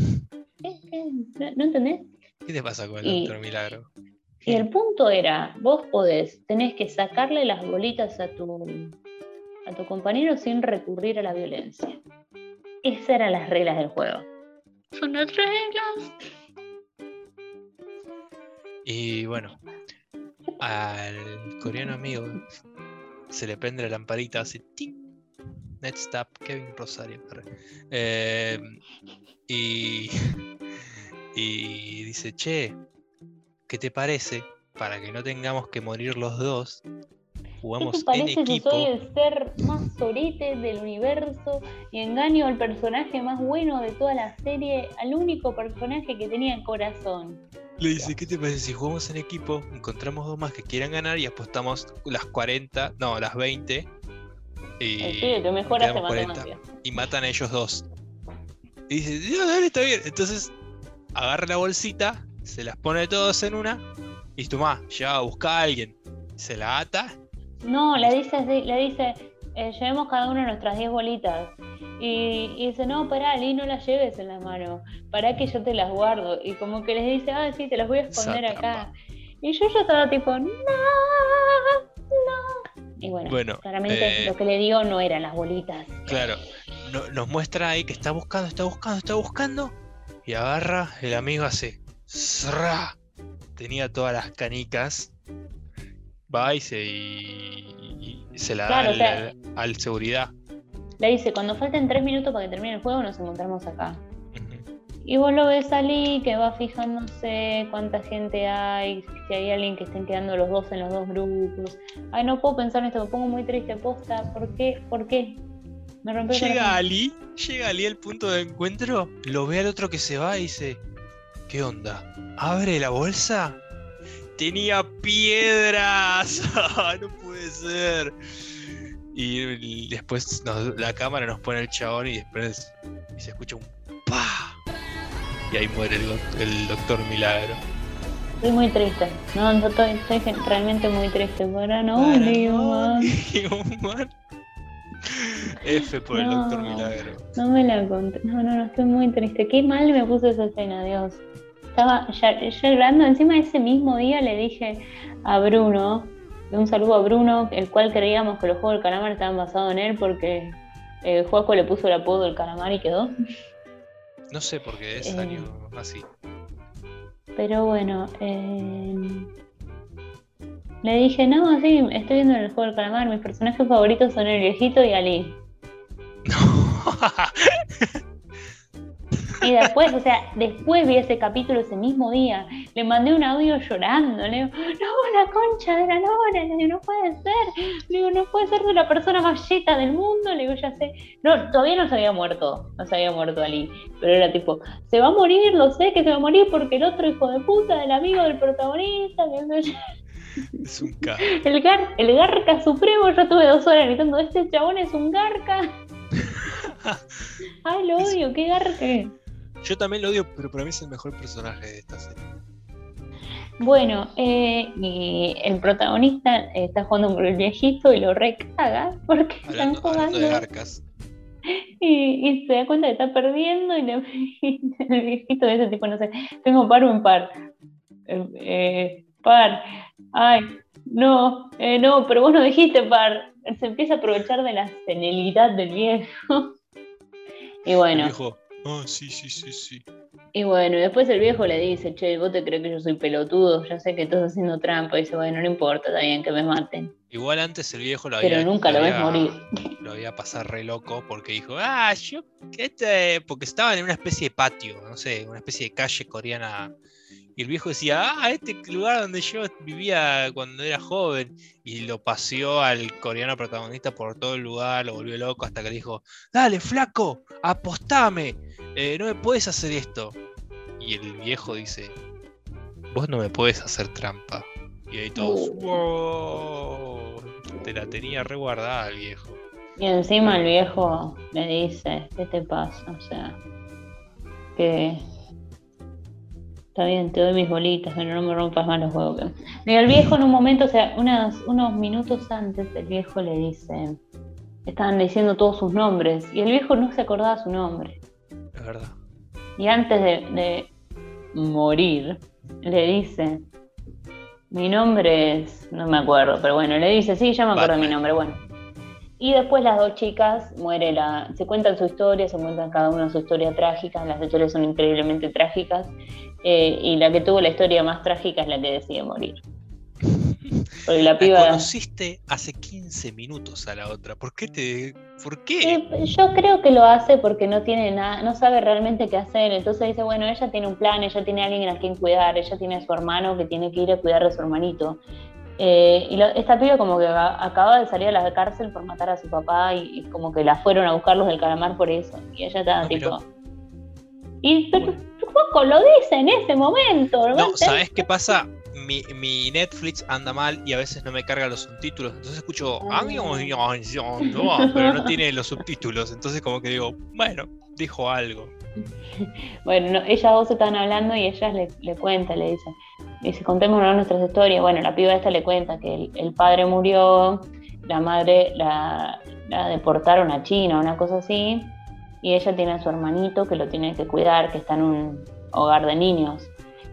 ¿No, entendés? ¿Qué te pasa con el doctor Milagro? Y el punto era, vos podés, tenés que sacarle las bolitas a tu, a tu compañero sin recurrir a la violencia. Esas eran las reglas del juego. Son las reglas. Y bueno, al coreano amigo se le prende la lamparita, hace ting. Netstap, Kevin Rosario. Eh, y, y dice, che, ¿qué te parece? Para que no tengamos que morir los dos, jugamos ¿Qué te parece en equipo. soy el ser más sorete del universo y engaño al personaje más bueno de toda la serie, al único personaje que tenía el corazón? Le dice, ¿qué te parece si jugamos en equipo, encontramos dos más que quieran ganar y apostamos las 40, no, las 20? Y, sí, lo mejor hace 40, y matan a ellos dos. Y dice, dale, está bien. Entonces agarra la bolsita, se las pone todos en una y toma, ya a buscar a alguien. Se la ata. No, le dice, le dice, eh, llevemos cada uno nuestras 10 bolitas. Y, dice, no, pará, Ali, no las lleves en la mano, para que yo te las guardo. Y como que les dice, ah, sí, te las voy a esconder acá. Y yo ya estaba tipo, no, no. Y bueno, claramente eh, lo que le digo no eran las bolitas. Claro, nos muestra ahí que está buscando, está buscando, está buscando. Y agarra, el amigo hace, tenía todas las canicas. Va y se, y, se la da al seguridad le dice, cuando falten tres minutos para que termine el juego, nos encontramos acá. Y vos lo ves salir, que va fijándose cuánta gente hay, si hay alguien que estén quedando los dos en los dos grupos. Ay, no puedo pensar en esto, me pongo muy triste, posta. ¿Por qué? ¿Por qué? Me rompió Llega Ali, llega Ali al punto de encuentro, lo ve al otro que se va y dice, ¿qué onda? ¿Abre la bolsa? Tenía piedras. no puede ser. Y después la cámara nos pone el chabón y después y se escucha un pa y ahí muere el, doctor Milagro. Estoy muy triste. No, estoy, realmente muy triste. Para no, F por el doctor Milagro. No me la conté. No, no, no, estoy muy triste. Qué mal me puso esa escena, Dios. Estaba ya, llorando. Encima ese mismo día le dije a Bruno un saludo a Bruno, el cual creíamos que los juegos del calamar estaban basados en él porque eh, Juaco le puso el apodo del calamar y quedó. No sé por qué es eh, así. Pero bueno, eh, le dije, no, sí, estoy viendo el juego del calamar, mis personajes favoritos son el viejito y Ali. Y después, o sea, después vi ese capítulo ese mismo día. Le mandé un audio llorando. Le digo, no, la concha de la lora. Le digo, no puede ser. Le digo, no puede ser de la persona más yeta del mundo. Le digo, ya sé. No, todavía no se había muerto. No se había muerto Ali. Pero era tipo, se va a morir, lo sé que se va a morir porque el otro hijo de puta del amigo del protagonista. Es un ca. El, gar, el garca supremo. Yo tuve dos horas gritando, este chabón es un garca. Ay, lo odio, qué garca. Yo también lo odio, pero para mí es el mejor personaje de esta serie. Bueno, eh, y el protagonista está jugando con el viejito y lo recaga porque están jugando. De Y, se da cuenta que está perdiendo y le, el viejito de ese tipo, no sé, tengo par o par. Eh, par. Ay, no, eh, no, pero vos no dijiste par. Se empieza a aprovechar de la senilidad del viejo. Y bueno. Oh, sí, sí, sí, sí. Y bueno, después el viejo le dice, che, vos te crees que yo soy pelotudo, ya sé que estás haciendo trampa. Y dice, bueno, no importa, está bien que me maten. Igual antes el viejo lo había. Pero nunca lo, ves morir. Lo había pasado re loco porque dijo, ah, yo, este. Porque estaban en una especie de patio, no sé, una especie de calle coreana. Y el viejo decía, ah, este lugar donde yo vivía cuando era joven. Y lo paseó al coreano protagonista por todo el lugar, lo volvió loco hasta que le dijo, dale, flaco, apostame, eh, no me puedes hacer esto. Y el viejo dice, vos no me puedes hacer trampa. Y ahí todos, wow, te la tenía reguardada el viejo. Y encima el viejo le dice, ¿qué te pasa? O sea, que está bien, te doy mis bolitas, pero no me rompas más los huevos. Y el viejo en un momento, o sea, unos minutos antes, el viejo le dice, estaban diciendo todos sus nombres, y el viejo no se acordaba su nombre. Es verdad. Y antes de, de morir, le dice, mi nombre es, no me acuerdo, pero bueno, le dice, sí, ya me acuerdo de mi nombre, bueno. Y después las dos chicas muere la, se cuentan su historia, se cuentan cada una su historia trágica, las historias son increíblemente trágicas, eh, y la que tuvo la historia más trágica es la que decide morir. Porque la piba. conociste hace 15 minutos a la otra. ¿Por qué te.? ¿Por qué? Eh, yo creo que lo hace porque no tiene nada, no sabe realmente qué hacer. Entonces dice, bueno, ella tiene un plan, ella tiene a alguien a quien cuidar, ella tiene a su hermano que tiene que ir a cuidar de su hermanito. Eh, y esta piba como que acaba de salir a la cárcel por matar a su papá y, como que la fueron a buscar los del calamar por eso. Y ella estaba tipo... Y pero, poco lo dice en ese momento. No, ¿sabes qué pasa? Mi, Netflix anda mal y a veces no me carga los subtítulos. Entonces escucho, pero no tiene los subtítulos. Entonces como que digo, bueno, dijo algo. Bueno, ellas dos están hablando y ellas le, le cuentan, le dicen, dice, contémonos nuestras historias. Bueno, la piba esta le cuenta que el, padre murió, la madre la, la, deportaron a China, una cosa así, y ella tiene a su hermanito que lo tiene que cuidar, que está en un hogar de niños.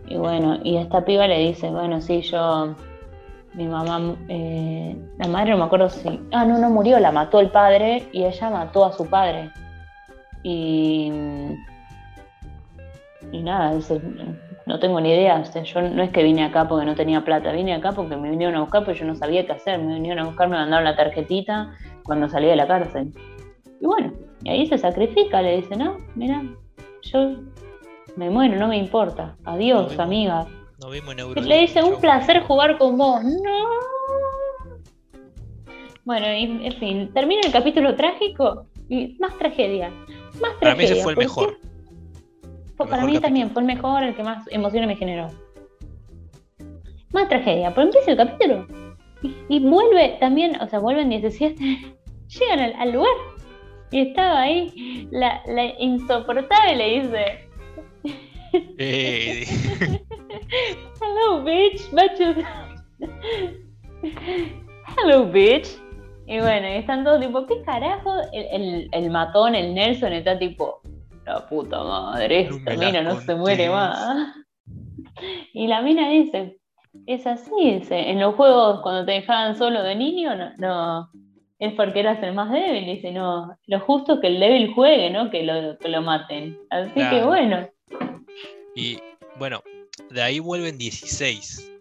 Y bueno, y esta piba le dice, bueno, sí, yo, mi mamá, eh, la madre no me acuerdo si, ah, no, no murió, la mató el padre y ella mató a su padre. Y, y nada, dice, no tengo ni idea, yo no es que vine acá porque no tenía plata, vine acá porque me vinieron a buscar porque yo no sabía qué hacer, me vinieron a buscar, me mandaron la tarjetita cuando salí de la cárcel. Y bueno, y ahí se sacrifica, le dice, no, mira, yo me muero, no me importa. Adiós, amiga. Nos vimos en Le dice, un placer jugar con vos. No. Bueno, y, en fin, termina el capítulo trágico y más tragedia. Más tragedia. Para mí ese fue el mejor. para mí también fue el mejor, el que más emociones me generó. Más tragedia, pero empieza el capítulo. Y, vuelve también, o sea, vuelven 17. Llegan al, lugar. Y estaba ahí la, la insoportable le dice, eh. Hello, bitch. Hello, bitch. Y bueno, están todos tipo, ¿qué carajo? El, matón, el Nelson, está tipo, la puta madre, esta mina no se muere más. Y la mina dice, es así, dice, en los juegos cuando te dejaban solo de niño, no, no es porque eras el más débil, dice, no, lo justo es que el débil juegue, ¿no? Que lo, que lo maten. Así que bueno. Y bueno, de ahí vuelven 16.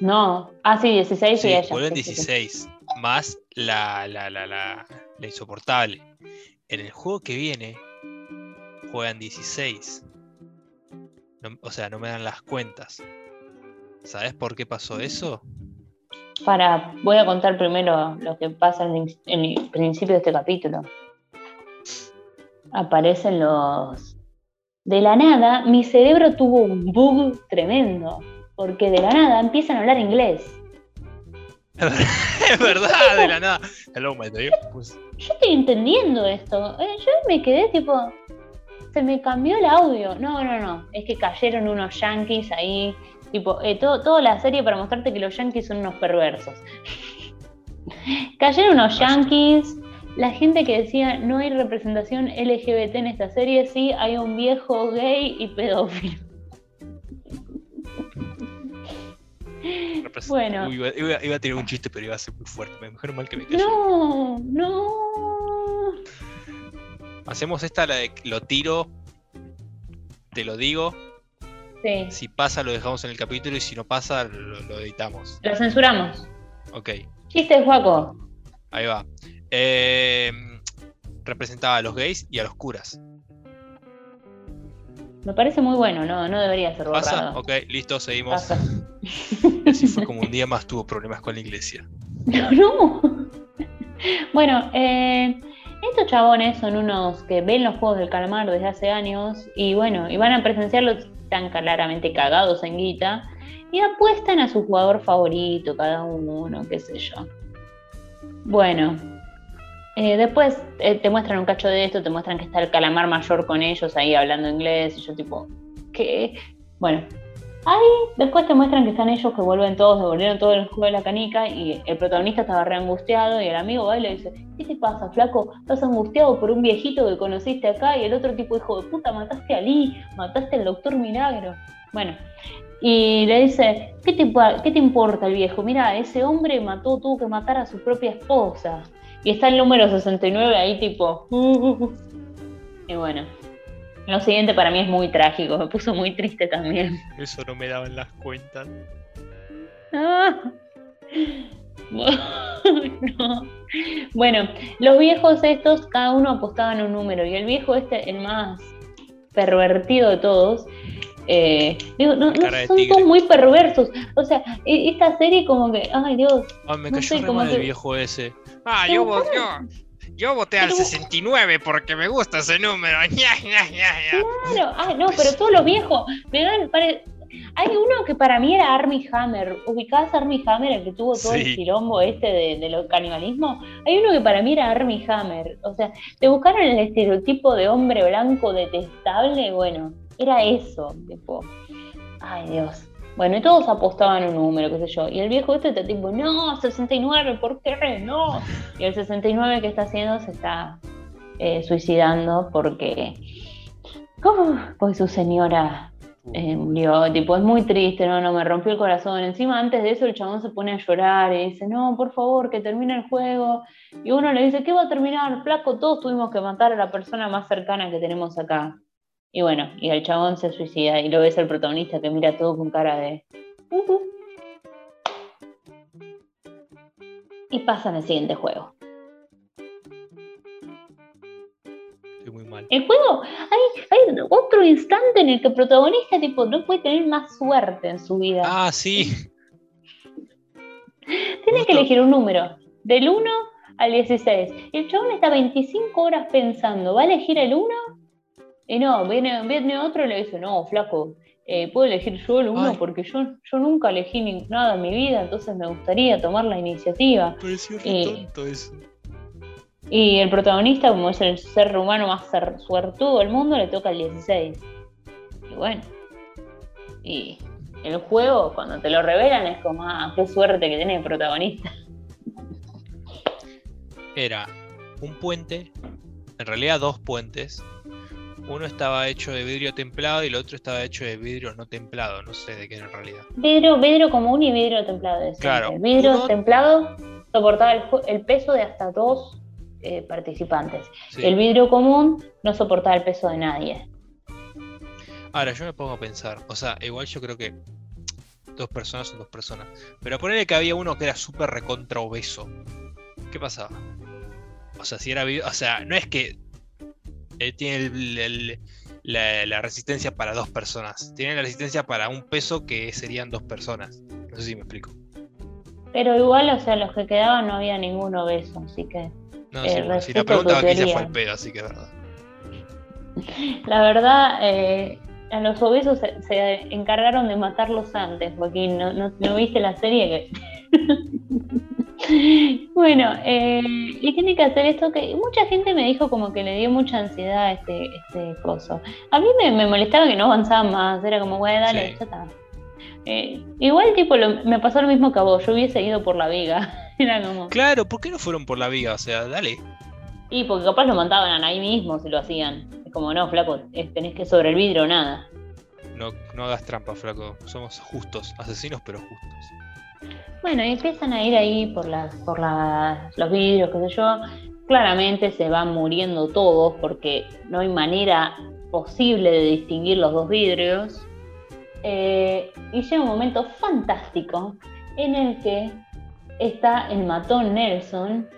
No, ah, sí, 16 sí, y Vuelven 16, más la, la, la, la, insoportable. En el juego que viene, juegan 16. o sea, no me dan las cuentas. ¿Sabes por qué pasó eso? Para, voy a contar primero lo que pasa en el principio de este capítulo. Aparecen los de la nada, mi cerebro tuvo un bug tremendo, porque de la nada empiezan a hablar inglés. es verdad, de la nada. Hello, my pues. Yo estoy entendiendo esto. Eh, yo me quedé tipo. Se me cambió el audio. No, no, no. Es que cayeron unos yankees ahí. Tipo, eh, todo, toda la serie para mostrarte que los yankees son unos perversos. cayeron unos yankees la gente que decía no hay representación LGBT en esta serie, sí hay un viejo gay y pedófilo. Bueno. Uy, iba, a tirar un chiste, pero iba a ser muy fuerte. Me mejor mal que me callé. No, no. Hacemos esta, la de lo tiro, te lo digo. Sí, Si pasa, lo dejamos en el capítulo y si no pasa, lo, lo editamos. lo censuramos. Ok, Chistes, Juaco. ahí va. Eh, representaba a los gays y a los curas. Me parece muy bueno, no, no debería ser ¿Pasa? borrado. Ok, listo, seguimos. Pasa. Así fue como un día más tuvo problemas con la iglesia. No, no. Bueno, eh, estos chabones son unos que ven los juegos del calamar desde hace años y bueno, y van a presenciarlos tan claramente cagados en guita y apuestan a su jugador favorito, cada uno, qué sé yo. Bueno, eh, después eh, te muestran un cacho de esto, te muestran que está el calamar mayor con ellos ahí hablando inglés y yo tipo, ¿qué? Bueno, ahí después te muestran que están ellos que vuelven todos, devolvieron todo el juego de la canica y el protagonista estaba re angustiado y el amigo va y le dice, ¿qué te pasa, flaco? Estás angustiado por un viejito que conociste acá y el otro tipo, hijo de puta, mataste a Lee, mataste al doctor Milagro. Bueno, y le dice, ¿qué te, qué te importa el viejo? Mira, ese hombre mató, tuvo que matar a su propia esposa. Y está el número 69 ahí tipo... Y bueno, lo siguiente para mí es muy trágico, me puso muy triste también. Eso no me daban las cuentas. Ah. No. Bueno, los viejos estos, cada uno apostaba en un número, y el viejo este, el más pervertido de todos, eh, digo, no, no, son todos muy perversos. O sea, e- esta serie como que, ay Dios, Ah, me No cayó sé, re como mal el que- viejo ese. Ah, yo, yo, yo voté al Pero- 69 porque me gusta ese número. Ya, ya, ya, ya. claro, ay no, pero todos los viejos, me dan, pare- hay uno que para mí era Army Hammer, ubicás a Army Hammer, el que tuvo todo el quilombo este de, de lo canibalismo, hay uno que para mí era Army Hammer, o sea, te buscaron el estereotipo de hombre blanco detestable, bueno, era eso, tipo, ay Dios. Bueno, y todos apostaban un número, qué sé yo. Y el viejo este está tipo, no, 69, ¿por qué? No. Y el 69 que está haciendo se está eh, suicidando porque, ¡Uf! porque su señora eh, murió. Tipo, es muy triste, no, no, me rompió el corazón. Encima, antes de eso, el chabón se pone a llorar y dice, no, por favor, que termine el juego. Y uno le dice, ¿qué va a terminar? Flaco, todos tuvimos que matar a la persona más cercana que tenemos acá. Y bueno, y el chabón se suicida y lo ves al protagonista que mira todo con cara de... "Ujú". Y pasa en el siguiente juego. Estoy muy mal. El juego, hay, hay otro instante en el que el protagonista tipo, no puede tener más suerte en su vida. Ah, sí. Tiene que elegir un número, del 1 al 16. Y el chabón está 25 horas pensando, ¿va a elegir el 1? Y no, viene, viene otro y le dice, no, flaco, eh, puedo elegir yo el 1 Ay. porque yo, yo nunca elegí ni- nada en mi vida, entonces me gustaría tomar la iniciativa. Pareció re Eh, tonto eso. Y el protagonista, como es el ser humano más ser- suertudo del mundo, le toca el 16. Y bueno. Y el juego, cuando te lo revelan, es como, ah, qué suerte que tiene el protagonista. Era un puente, en realidad dos puentes. Uno estaba hecho de vidrio templado y el otro estaba hecho de vidrio no templado. No sé de qué era en realidad. Vidrio, vidrio común y vidrio templado. Claro, El vidrio uno- templado soportaba el, peso de hasta dos eh, participantes. Sí. El vidrio común no soportaba el peso de nadie. Ahora, yo me pongo a pensar. O sea, igual yo creo que dos personas son dos personas. Pero ponerle que había uno que era súper recontra obeso. ¿Qué pasaba? O sea, si era. vi- O sea, no es que él tiene el- el- la, la resistencia para dos personas. Tiene la resistencia para un peso que serían dos personas. No sé si me explico. Pero igual, o sea, los que quedaban no había ninguno obeso, así que No, Eh, sí, si la pregunta que hice fue el pedo, así que es verdad. La verdad, eh, a los obesos se, se encargaron de matarlos antes, Joaquín. ¿No, no, no viste la serie? Que... bueno, eh, y tiene que hacer esto que mucha gente me dijo como que le dio mucha ansiedad a este, este coso. A mí me, me molestaba que no avanzaban más, era como, güey, dale, Sí. ya está. Eh, igual, tipo, lo- me pasó lo mismo que a vos, yo hubiese ido por la viga. Era como, Claro, ¿por qué no fueron por la viga? O sea, dale. y porque capaz lo mataban ahí mismo si lo hacían. Es como, no, flaco, tenés que sobre el vidrio nada. No, no hagas trampa, flaco. Somos justos, asesinos pero justos. Bueno, y empiezan a ir ahí por las, por las, los vidrios, qué sé yo. Claramente se van muriendo todos porque no hay manera posible de distinguir los dos vidrios. Eh, y llega un momento fantástico en el que está el matón Nelson,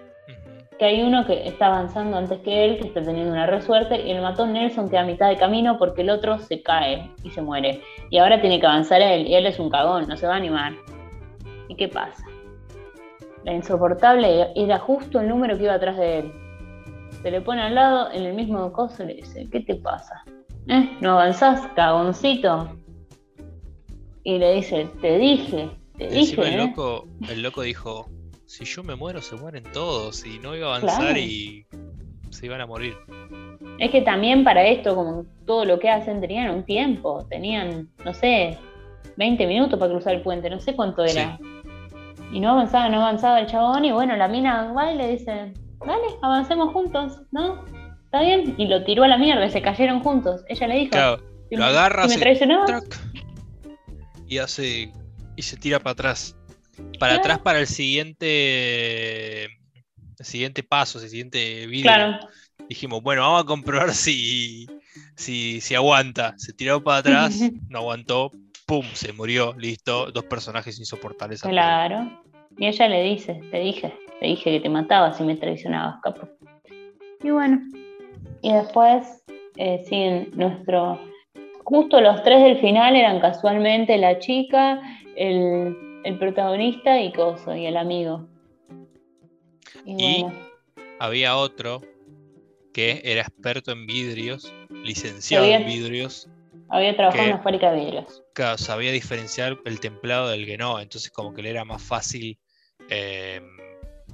que hay uno que está avanzando antes que él, que está teniendo una resuerte, y el matón Nelson queda a mitad de camino porque el otro se cae y se muere. Y ahora tiene que avanzar él, y él es un cagón, no se va a animar. ¿Y qué pasa? La insoportable era justo el número que iba atrás de él. Se le pone al lado, en el mismo coso, y le dice, ¿qué te pasa? ¿Eh? ¿No avanzás, cagoncito? Y le dice, te dije, te Encima dije, el ¿eh? loco, el loco dijo, si yo me muero, se mueren todos. Y no iba a avanzar Claro. y se iban a morir. Es que también para esto, como todo lo que hacen, tenían un tiempo. Tenían, no sé, 20 minutos para cruzar el puente, no sé cuánto era. Y no avanzaba, no avanzaba el chabón. Y bueno, la mina va y le dice, dale, avancemos juntos, ¿no? ¿Está bien? Y lo tiró a la mierda, y se cayeron juntos. Ella le dijo, Claro, si lo agarra, si y hace. y se tira para atrás. Para Claro. atrás para el siguiente. El siguiente paso, el siguiente video. claro. Dijimos, bueno, vamos a comprobar si, si, si aguanta. Se tiró para atrás, no aguantó, pum, se murió, listo. Dos personajes insoportables. Claro. Y ella le dice, te dije, te dije que te mataba si me traicionabas, capo. Y bueno, y después eh, siguen nuestro... Justo los tres del final eran casualmente la chica, el, el protagonista y Coso, y el amigo. Y, Y- bueno, Había otro que era experto en vidrios, licenciado en vidrios, había trabajado en una fábrica de vidrios. que sabía diferenciar el templado del guenó, entonces como que le era más fácil eh,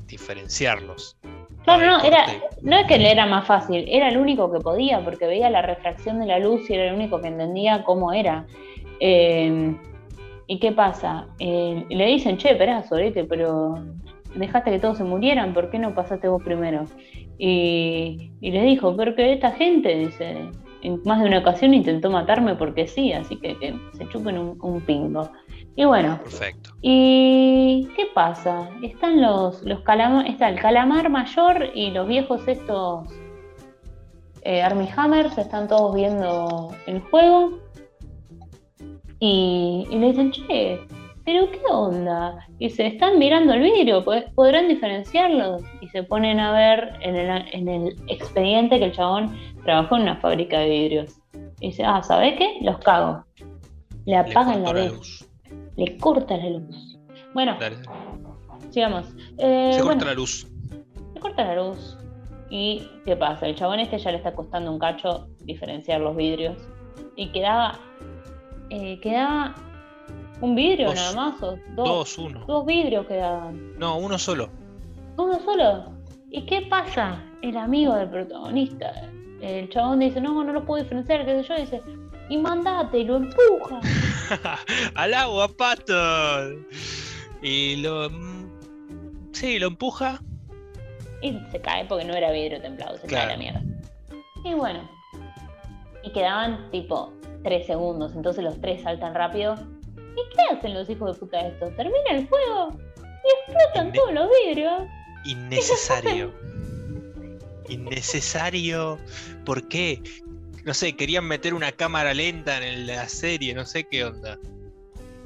diferenciarlos. Claro, no, el era, no es que le era más fácil, era el único que podía, porque veía la refracción de la luz y era el único que entendía cómo era. Eh, ¿Y qué pasa? Eh, le dicen, che, esperá, Sorete, pero dejaste que todos se murieran, ¿por qué no pasaste vos primero? Y, y le dijo, pero que esta gente, dice, en más de una ocasión intentó matarme porque sí, así que, que se chupen un, un pingo. Y bueno, Perfecto. ¿Y qué pasa? Están los, los está el calamar mayor y los viejos estos eh, Army Hammers, están todos viendo el juego. Y, y le dicen, che, pero qué onda? Y se están mirando el vidrio, ¿pod- ¿podrán diferenciarlos? Y se ponen a ver en el, en el expediente que el chabón trabajó en una fábrica de vidrios. Y dice, ah, ¿sabés qué? Los cago. Le apagan la luz le corta la luz. Bueno, Dale. sigamos. Eh, Se bueno, corta la luz. le corta la luz. ¿Y qué pasa? El chabón este ya le está costando un cacho diferenciar los vidrios. Y quedaba. eh, quedaba un vidrio Dos. nada más, o dos. Dos, uno. Dos vidrios quedaban. No, uno solo. Uno solo. ¿Y qué pasa? El amigo del protagonista. El chabón dice, no, no lo puedo diferenciar, qué sé yo, dice, y mandate, y lo empuja. Al agua, pato. Y lo. mm, Sí, lo empuja. Y se cae porque no era vidrio templado, se cae la mierda. Y bueno. Y quedaban tipo tres segundos, entonces los tres saltan rápido. ¿Y qué hacen los hijos de puta estos? Termina el fuego y explotan todos los vidrios. Innecesario. Innecesario. ¿Por qué? No sé, querían meter una cámara lenta en la serie, no sé qué onda.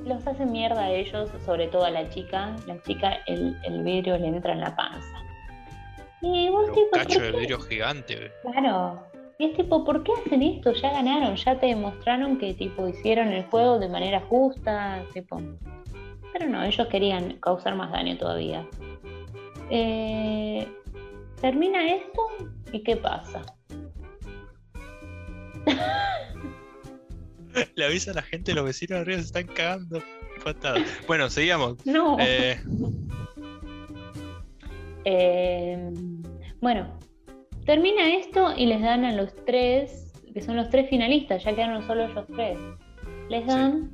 Los hacen mierda a ellos, sobre todo a la chica. La chica, el, el vidrio le entra en la panza. Y vos tipo, cacho ¿por de vidrio gigante. Claro. Y es tipo, ¿por qué hacen esto? Ya ganaron, ya te demostraron que tipo hicieron el juego de manera justa, tipo. Pero no, ellos querían causar más daño todavía. Eh, termina esto y ¿qué pasa? Le avisa a la gente, los vecinos arriba se están cagando. Bueno, seguimos. No. Eh, Eh, bueno, termina esto y les dan a los tres, que son los tres finalistas, ya quedaron solo ellos tres. Les dan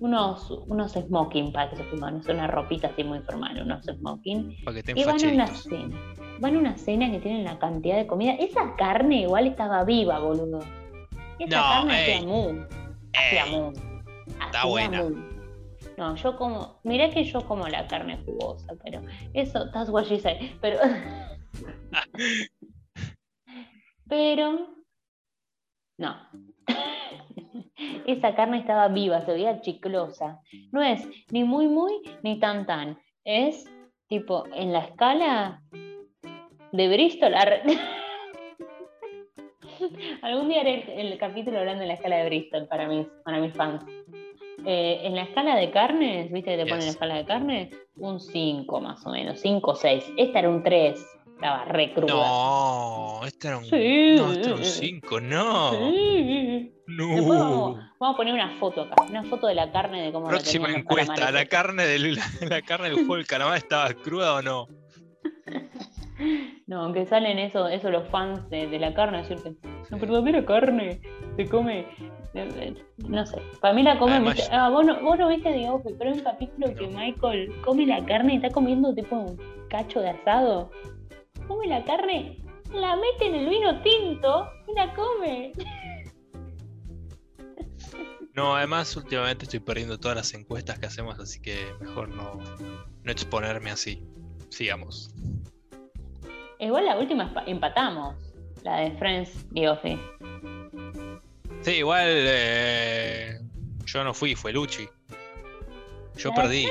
unos, unos smoking para que se son una ropita así muy formal, unos smoking. Y van a una cena. Van a una cena que tienen la cantidad de comida. Esa carne igual estaba viva, boludo. Esa No, carne ey. hacía mu. Hacía Ey, mu. está buena. mu. No, yo como. Mirá que yo como la carne jugosa, pero. Eso, that's what she said. Pero. pero. No. Esa carne estaba viva, se veía chiclosa. No es ni muy, muy, ni tan, tan. Es tipo en la escala de Bristol. Algún día haré el, el capítulo hablando de la escala de Bristol para mis, para mis fans. Eh, en la escala de carnes, ¿viste que te ponen la Yes. escala de carne? Un 5 más o menos, 5 o 6. Esta era un 3, estaba re cruda. No, este era un. Sí. No, este era un 5, no. Sí. Después vamos, No. vamos a poner una foto acá, una foto de la carne de cómo la Próxima los encuesta. ¿La carne, del, la, la carne del juego del calamar estaba cruda o no? No, que salen eso, eso los fans de, de la carne, decirte, la verdadera carne se come. eh, eh, No sé, para mí la come. Además-. Ah, vos no, vos no viste The Office, pero hay un capítulo que No. Michael come la carne y está comiendo tipo un cacho de asado. Come la carne, la mete en el vino tinto y la come. No, además últimamente estoy perdiendo todas las encuestas que hacemos, así que mejor no, no exponerme así. Sigamos. Igual la última empatamos, la de Friends The Office. Sí, igual eh, yo no fui, fue Luchi. Yo ¿La de perdí.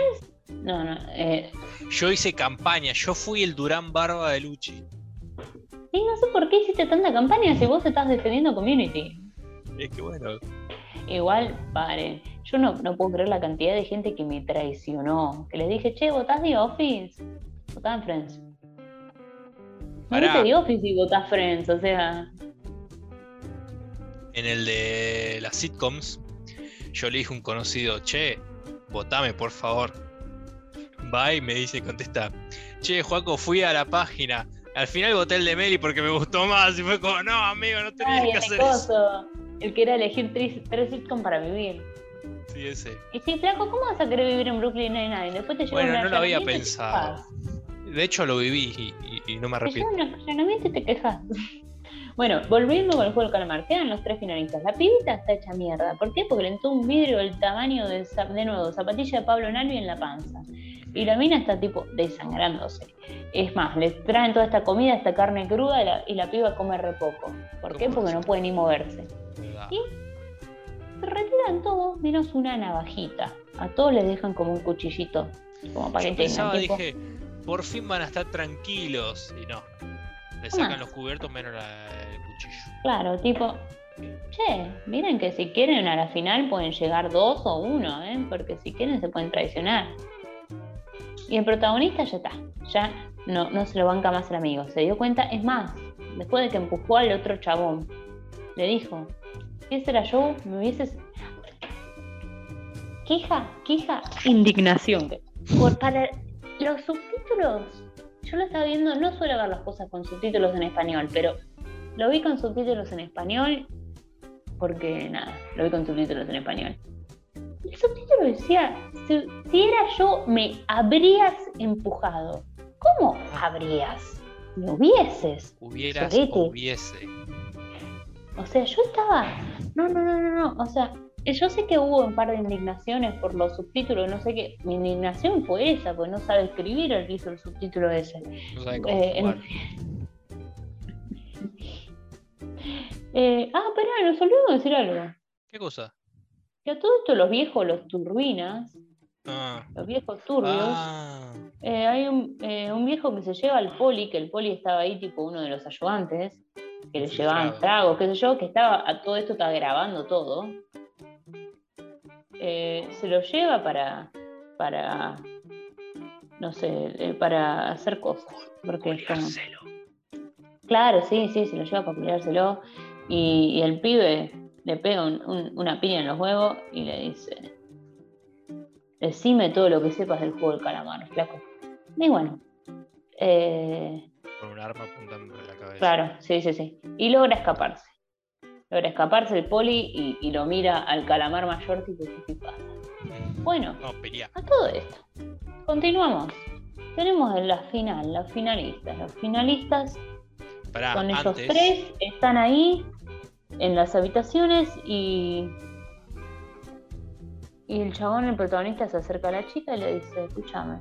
No, no, eh, Yo hice campaña, yo fui el Durán Barba de Luchi. y no sé por qué hiciste tanta campaña si vos estás defendiendo Community. Es que bueno, Igual, paren. Yo no, no puedo creer la cantidad de gente que me traicionó. Que les dije, che, ¿votás The Office? Votá en Friends. No The Office y votás Friends, o sea. en el de las sitcoms, yo le dije a un conocido, che, votame por favor. Va y me dice, contesta, che, Juaco, fui a la página. Al final voté el de Meli porque me gustó más. Y fue como, no, amigo, no tenías Ay, que hacer eso. El que era elegir tres, tres sitcoms para vivir. Sí, ese. Y sí, flaco, ¿cómo vas a querer vivir en Brooklyn Nine-Nine? Después te Bueno, no lo había te pensado. De hecho, lo viví y, y- y no me Te arrepiento. allanamiento y te quejas. Bueno, volviendo con el juego del calamar, quedan los tres finalistas. La pibita está hecha mierda. ¿Por qué? Porque le entró un vidrio del tamaño de, de nuevo, zapatilla de Pablo Nalvi en la panza. Y la mina está tipo desangrándose. Es más, le traen toda esta comida, esta carne cruda y la, y la piba come re poco. ¿Por qué? ¿Cómo Porque no puede ni moverse. Y se retiran todos menos una navajita. A todos les dejan como un cuchillito. Como para Yo que tengan pensaba, tipo. dije, por fin van a estar tranquilos. Y no. Le sacan los cubiertos menos la- el cuchillo. Claro, tipo, che, miren que si quieren a la final pueden llegar dos o uno, ¿eh? Porque si quieren se pueden traicionar. Y el protagonista ya está, ya no, no se lo banca más el amigo. Se dio cuenta, es más, después de que empujó al otro chabón, le dijo, si ese era yo, me hubieses... Queja, queja, indignación. Por, para los subtítulos, yo lo estaba viendo, no suelo ver las cosas con subtítulos en español, pero lo vi con subtítulos en español porque nada, lo vi con subtítulos en español. El subtítulo decía, si, si era yo, me habrías empujado. ¿Cómo habrías? Me hubieses. Hubieras, Sorete. hubiese. O sea, yo estaba. No, no, no, no, no. O sea, yo sé que hubo un par de indignaciones por los subtítulos, no sé qué. Mi indignación fue esa, porque no sabe escribir el que hizo el subtítulo ese. No sabe cómo Eh, jugar. Eh, ah, espera, nos olvidamos de decir algo. ¿Qué cosa? Que a todo esto los viejos, los turbinas, Ah, los viejos turbios, ah, eh, hay un, eh, un viejo que se lleva al poli, que el poli estaba ahí tipo uno de los ayudantes, que le llevaban tragos, qué sé yo, que estaba, a todo esto está grabando todo. Eh, se lo lleva para, para, no sé, para hacer cosas. Porque. Claro, sí, sí, se lo lleva para cuidárselo. Y, y el pibe le pega un- un- una piña en los huevos y le dice: Decime todo lo que sepas del juego del calamar, flaco. Y bueno, eh, Con un arma apuntando en la cabeza. claro, sí, sí, sí. Y logra escaparse. Logra escaparse el poli y, y lo mira al calamar mayor, tipo, ¿qué pasa? Bueno, No, a todo esto, continuamos. Tenemos en la final, los finalistas. Los finalistas Pará, Con ellos antes, tres están ahí en las habitaciones y. y el chabón, el protagonista, se acerca a la chica y le dice, escúchame,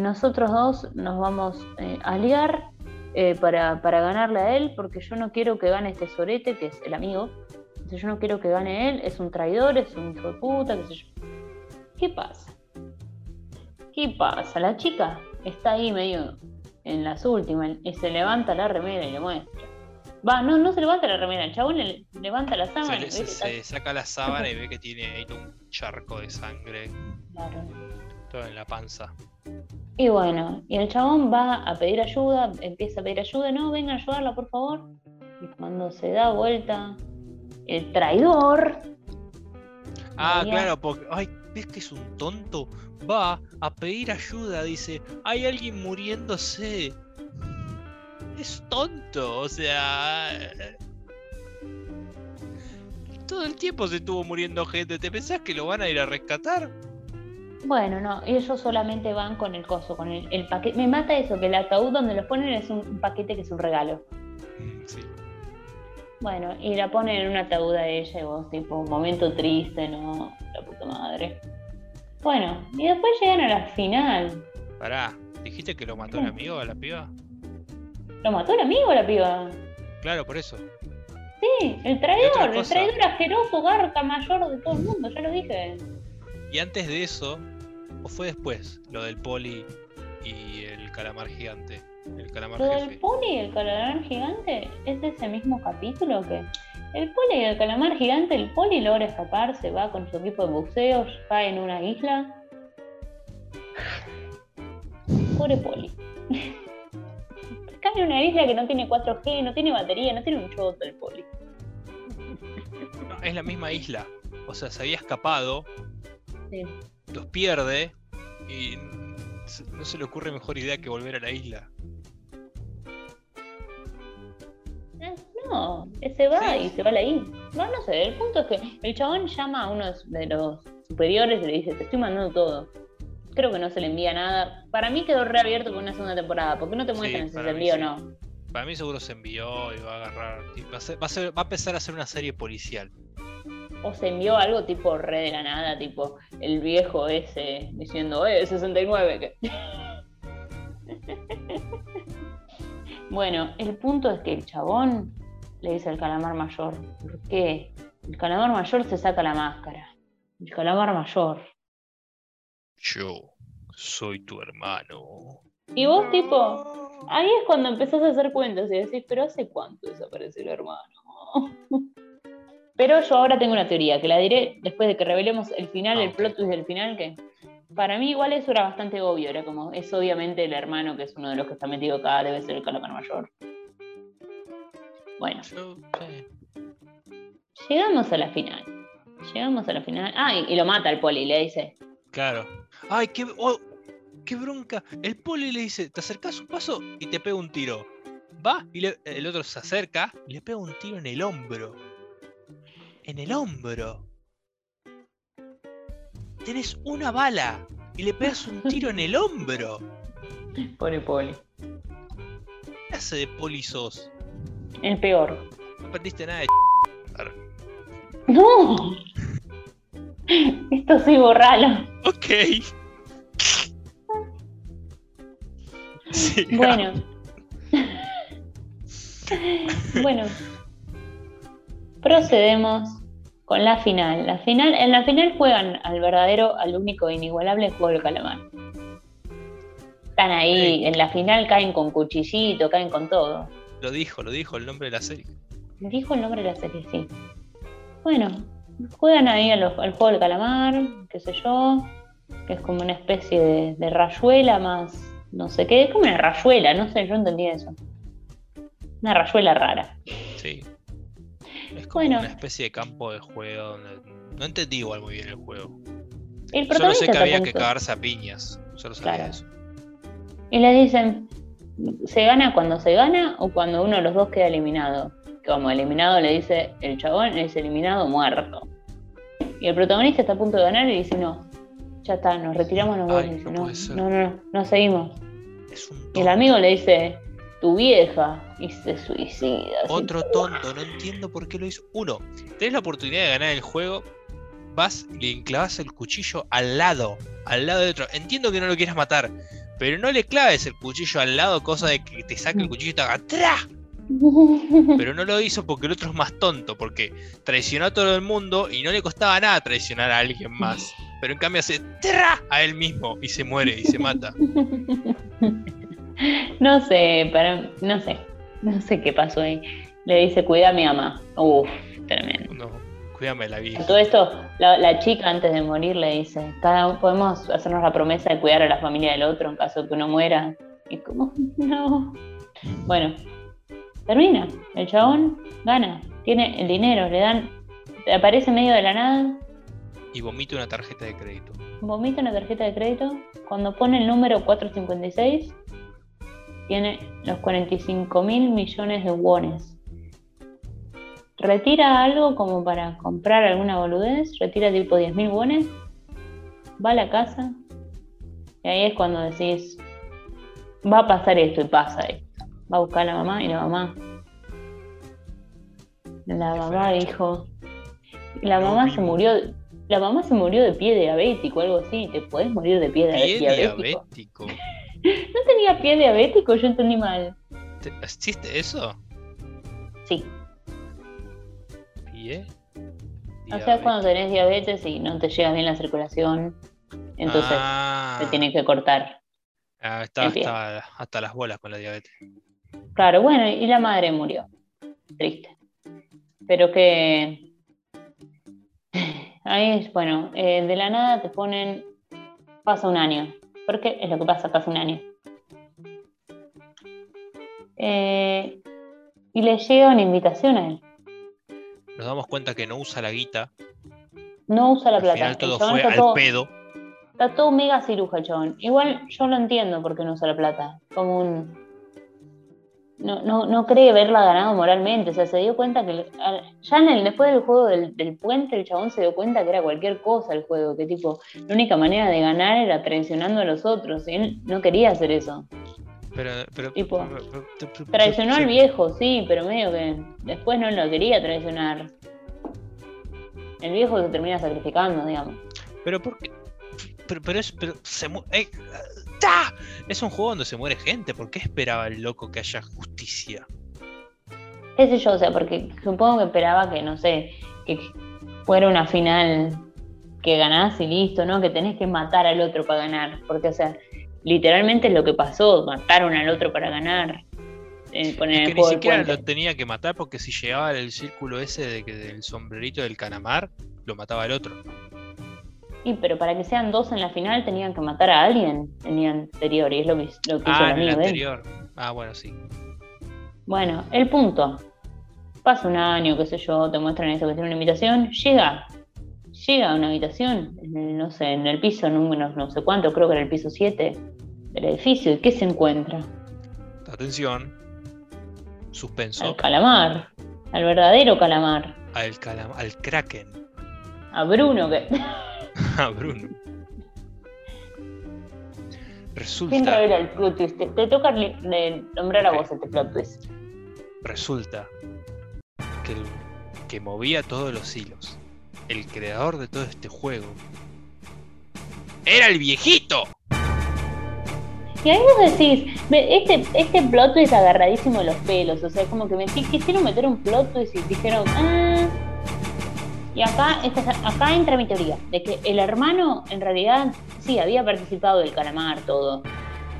nosotros dos nos vamos eh, a liar eh, para, para ganarle a él, porque yo no quiero que gane este sorete, que es el amigo. Dice, yo no quiero que gane él, es un traidor, es un hijo de puta, qué sé yo. ¿Qué pasa? ¿Qué pasa? La chica está ahí medio en las últimas y se levanta la remera y le muestra. Va, no, no se levanta la remera, el chabón le levanta la sábana. y se- está- saca la sábana y ve que tiene ahí todo un charco de sangre, Claro. todo en la panza. Y bueno, y el chabón va a pedir ayuda, empieza a pedir ayuda, no, venga a ayudarla, por favor. Y cuando se da vuelta, el traidor, Ah, claro, porque, ay, ¿ves que es un tonto? Va a pedir ayuda, dice, hay alguien muriéndose. Es tonto, o sea... Todo el tiempo se estuvo muriendo gente, ¿te pensás que lo van a ir a rescatar? bueno, no, ellos solamente van con el coso, con el, el paquete. Me mata eso, que el ataúd donde los ponen es un, un paquete que es un regalo. Sí. Bueno, y la ponen en un ataúd a ella y vos, tipo, un momento triste, ¿no? La puta madre. Bueno, y después llegan a la final. Pará, ¿dijiste que lo mató el Sí. amigo a la piba? ¿Lo mató el amigo la piba? Claro, por eso. Sí, el traidor, el traidor asqueroso, garca mayor de todo el mundo, ya lo dije. Y antes de eso, ¿o fue después? Lo del poli y el calamar gigante. El calamar Lo del jefe. poli y el calamar gigante, ¿es de ese mismo capítulo que el poli y el calamar gigante, el poli logra escapar, se va con su equipo de buceo, cae en una isla. Pobre poli. en una isla que no tiene 4G, no tiene batería, no tiene un choto el poli. No, es la misma isla. O sea, se había escapado, Sí. los pierde y no se le ocurre mejor idea que volver a la isla. Eh, No, se va Sí. y se va a la isla. No, no sé, el punto es que el chabón llama a uno de los superiores y le dice, te estoy mandando todo. Creo que no se le envía nada. Para mí quedó reabierto con una segunda temporada, porque no te Sí, muestran si se envía o no. Para mí seguro se envió y va a agarrar. Va a, ser- va a ser- va a empezar a hacer una serie policial. O se envió algo tipo re de la nada, tipo el viejo ese diciendo, eh, 69. que-". bueno, el punto es que el chabón le dice al calamar mayor, ¿por qué? El calamar mayor se saca la máscara. El calamar mayor. Yo soy tu hermano. Y vos, tipo, ahí es cuando empezás a hacer cuentas y decís, pero ¿hace cuánto desapareció el hermano? Pero yo ahora tengo una teoría, que la diré después de que revelemos el final, Ah, el plot twist del final, que para mí igual eso era bastante obvio, era como, es obviamente el hermano que es uno de los que está metido acá, debe ser el calamar mayor. Bueno, llegamos a la final. Llegamos a la final. Ah, y, y lo mata el poli, le dice, claro. ¡Ay, qué, oh, qué bronca! El poli le dice: Te acercás un paso y te pega un tiro. Va y le- el otro se acerca y le pega un tiro en el hombro. En el hombro. Tenés una bala y le pegas un tiro en el hombro. pobre poli. ¿Qué clase de poli sos? El peor. No aprendiste nada de ¡No! Esto sí, borralo. Ok. Sí, Bueno. bueno. Procedemos con la final. La final. En la final juegan al verdadero, al único e inigualable juego del calamar. Están ahí, Sí. en la final caen con cuchillito, caen con todo. Lo dijo, lo dijo el nombre de la serie. Dijo el nombre de la serie, sí. Bueno, juegan ahí a los- al juego del calamar, qué sé yo, que es como una especie de, de rayuela más, no sé qué, es como una rayuela, no sé, yo entendí eso. Una rayuela rara. Sí. Es como Bueno. una especie de campo de juego donde. No entendí igual muy bien el juego. El Solo sé que había que cagarse a piñas. Solo sabía Claro. eso. Y le dicen, ¿se gana cuando se gana o cuando uno de los dos queda eliminado? Como eliminado le dice el chabón, es eliminado muerto. Y el protagonista está a punto de ganar y dice, no, ya está, nos retiramos dos. Ay, no no, no, no, no, no seguimos. Es un Y el amigo le dice, tu vieja, y se suicida. así. Otro tonto, no entiendo por qué lo hizo. Uno, tenés la oportunidad de ganar el juego vas y le enclavas el cuchillo al lado, al lado de otro. Entiendo que no lo quieras matar, pero no le claves el cuchillo al lado, cosa de que te saque el cuchillo y te haga ¡tra! Pero no lo hizo porque el otro es más tonto, porque traicionó a todo el mundo y no le costaba nada traicionar a alguien más. Pero en cambio hace ¡tra! a él mismo y se muere y se mata. No sé, para, no sé, no sé qué pasó ahí. Le dice, cuida a mi mamá. Uf, tremendo. No, cuídame la vida. Todo esto, la, la chica antes de morir le dice, cada, podemos hacernos la promesa de cuidar a la familia del otro en caso de que uno muera. Y como, no. Bueno, termina. El chabón gana, tiene el dinero, le dan, aparece en medio de la nada, Y vomita una tarjeta de crédito. vomita una tarjeta de crédito. Cuando pone el número 456, tiene los 45 mil millones de wones. Retira algo como para comprar alguna boludez, retira tipo 10 mil wones, va a la casa, y ahí es cuando decís, va a pasar esto y pasa esto. Va a buscar a la mamá y la mamá. La Qué mamá feo. dijo, la No mamá se murió, la mamá se murió de pie diabético, algo así, te podés morir de pie, Pie diabético. diabético. ¿No tenía pie diabético? Yo entendí mal. ¿Te- ¿Existe eso? Sí. Pie. O sea, cuando tenés diabetes y no te llega bien la circulación, entonces ah, te tienen que cortar. ah, está hasta, hasta las bolas con la diabetes. Claro, bueno, y la madre murió. Triste. Pero que. Ahí es, bueno, eh, de la nada te ponen. Pasa un año. Porque es lo que pasa, pasa un año. Eh, y le llega una invitación a él. Nos damos cuenta que no usa la guita. No usa la Al plata. final todo fue al todo- pedo. Está todo mega ciruja chabón. Igual yo lo entiendo porque no usa la plata. Como un. No, no, no cree haberla ganado moralmente. O sea, se dio cuenta que. Ya en el, después del juego del, del puente, el chabón se dio cuenta que era cualquier cosa el juego. Que tipo, la única manera de ganar era traicionando a los otros. Y él no quería hacer eso. Pero, pero, Tipo, pero- Traicionó al viejo, sí, pero medio que después no lo quería traicionar. El viejo se termina sacrificando, digamos. Pero por qué? Pero, pero es. Pero se ¡ta! Es un juego donde se muere gente. ¿Por qué esperaba el loco que haya justicia? qué sé yo, o sea, porque supongo que esperaba que, no sé, que fuera una final que ganás y listo, ¿no? Que tenés que matar al otro para ganar. Porque, o sea, literalmente es lo que pasó, mataron al otro para ganar. eh, poner Es el que ni juego siquiera lo tenía que matar porque si llegaba al círculo ese de que del sombrerito del calamar, lo mataba el otro. Y pero para que sean dos en la final tenían que matar a alguien en el anterior, y es lo que, lo que hizo Ah, el en el amigo de él. anterior. Ah, bueno, sí. Bueno, el punto. Pasa un año, qué sé yo, te muestran esto que tiene una invitación, llega. Llega a una habitación, en el- no sé, en el piso número no sé cuánto, creo que era el piso 7 del edificio, ¿y qué se encuentra? Atención. Suspenso. Al calamar, al verdadero calamar, Al, calam- al Kraken. a Bruno que... A Bruno. ¿Quién Resulta, revela el plot twist? Te, te toca nombrar a vos este plot twist. resulta que el que movía todos los hilos, el creador de todo este juego, era el viejito. Y ahí vos decís, este, este plot twist agarradísimo de los pelos, o sea, como que me qui- quisieron meter un plot twist y dijeron, ah. Y acá, esta es- acá entra mi teoría, de que el hermano en realidad sí había participado del calamar, todo.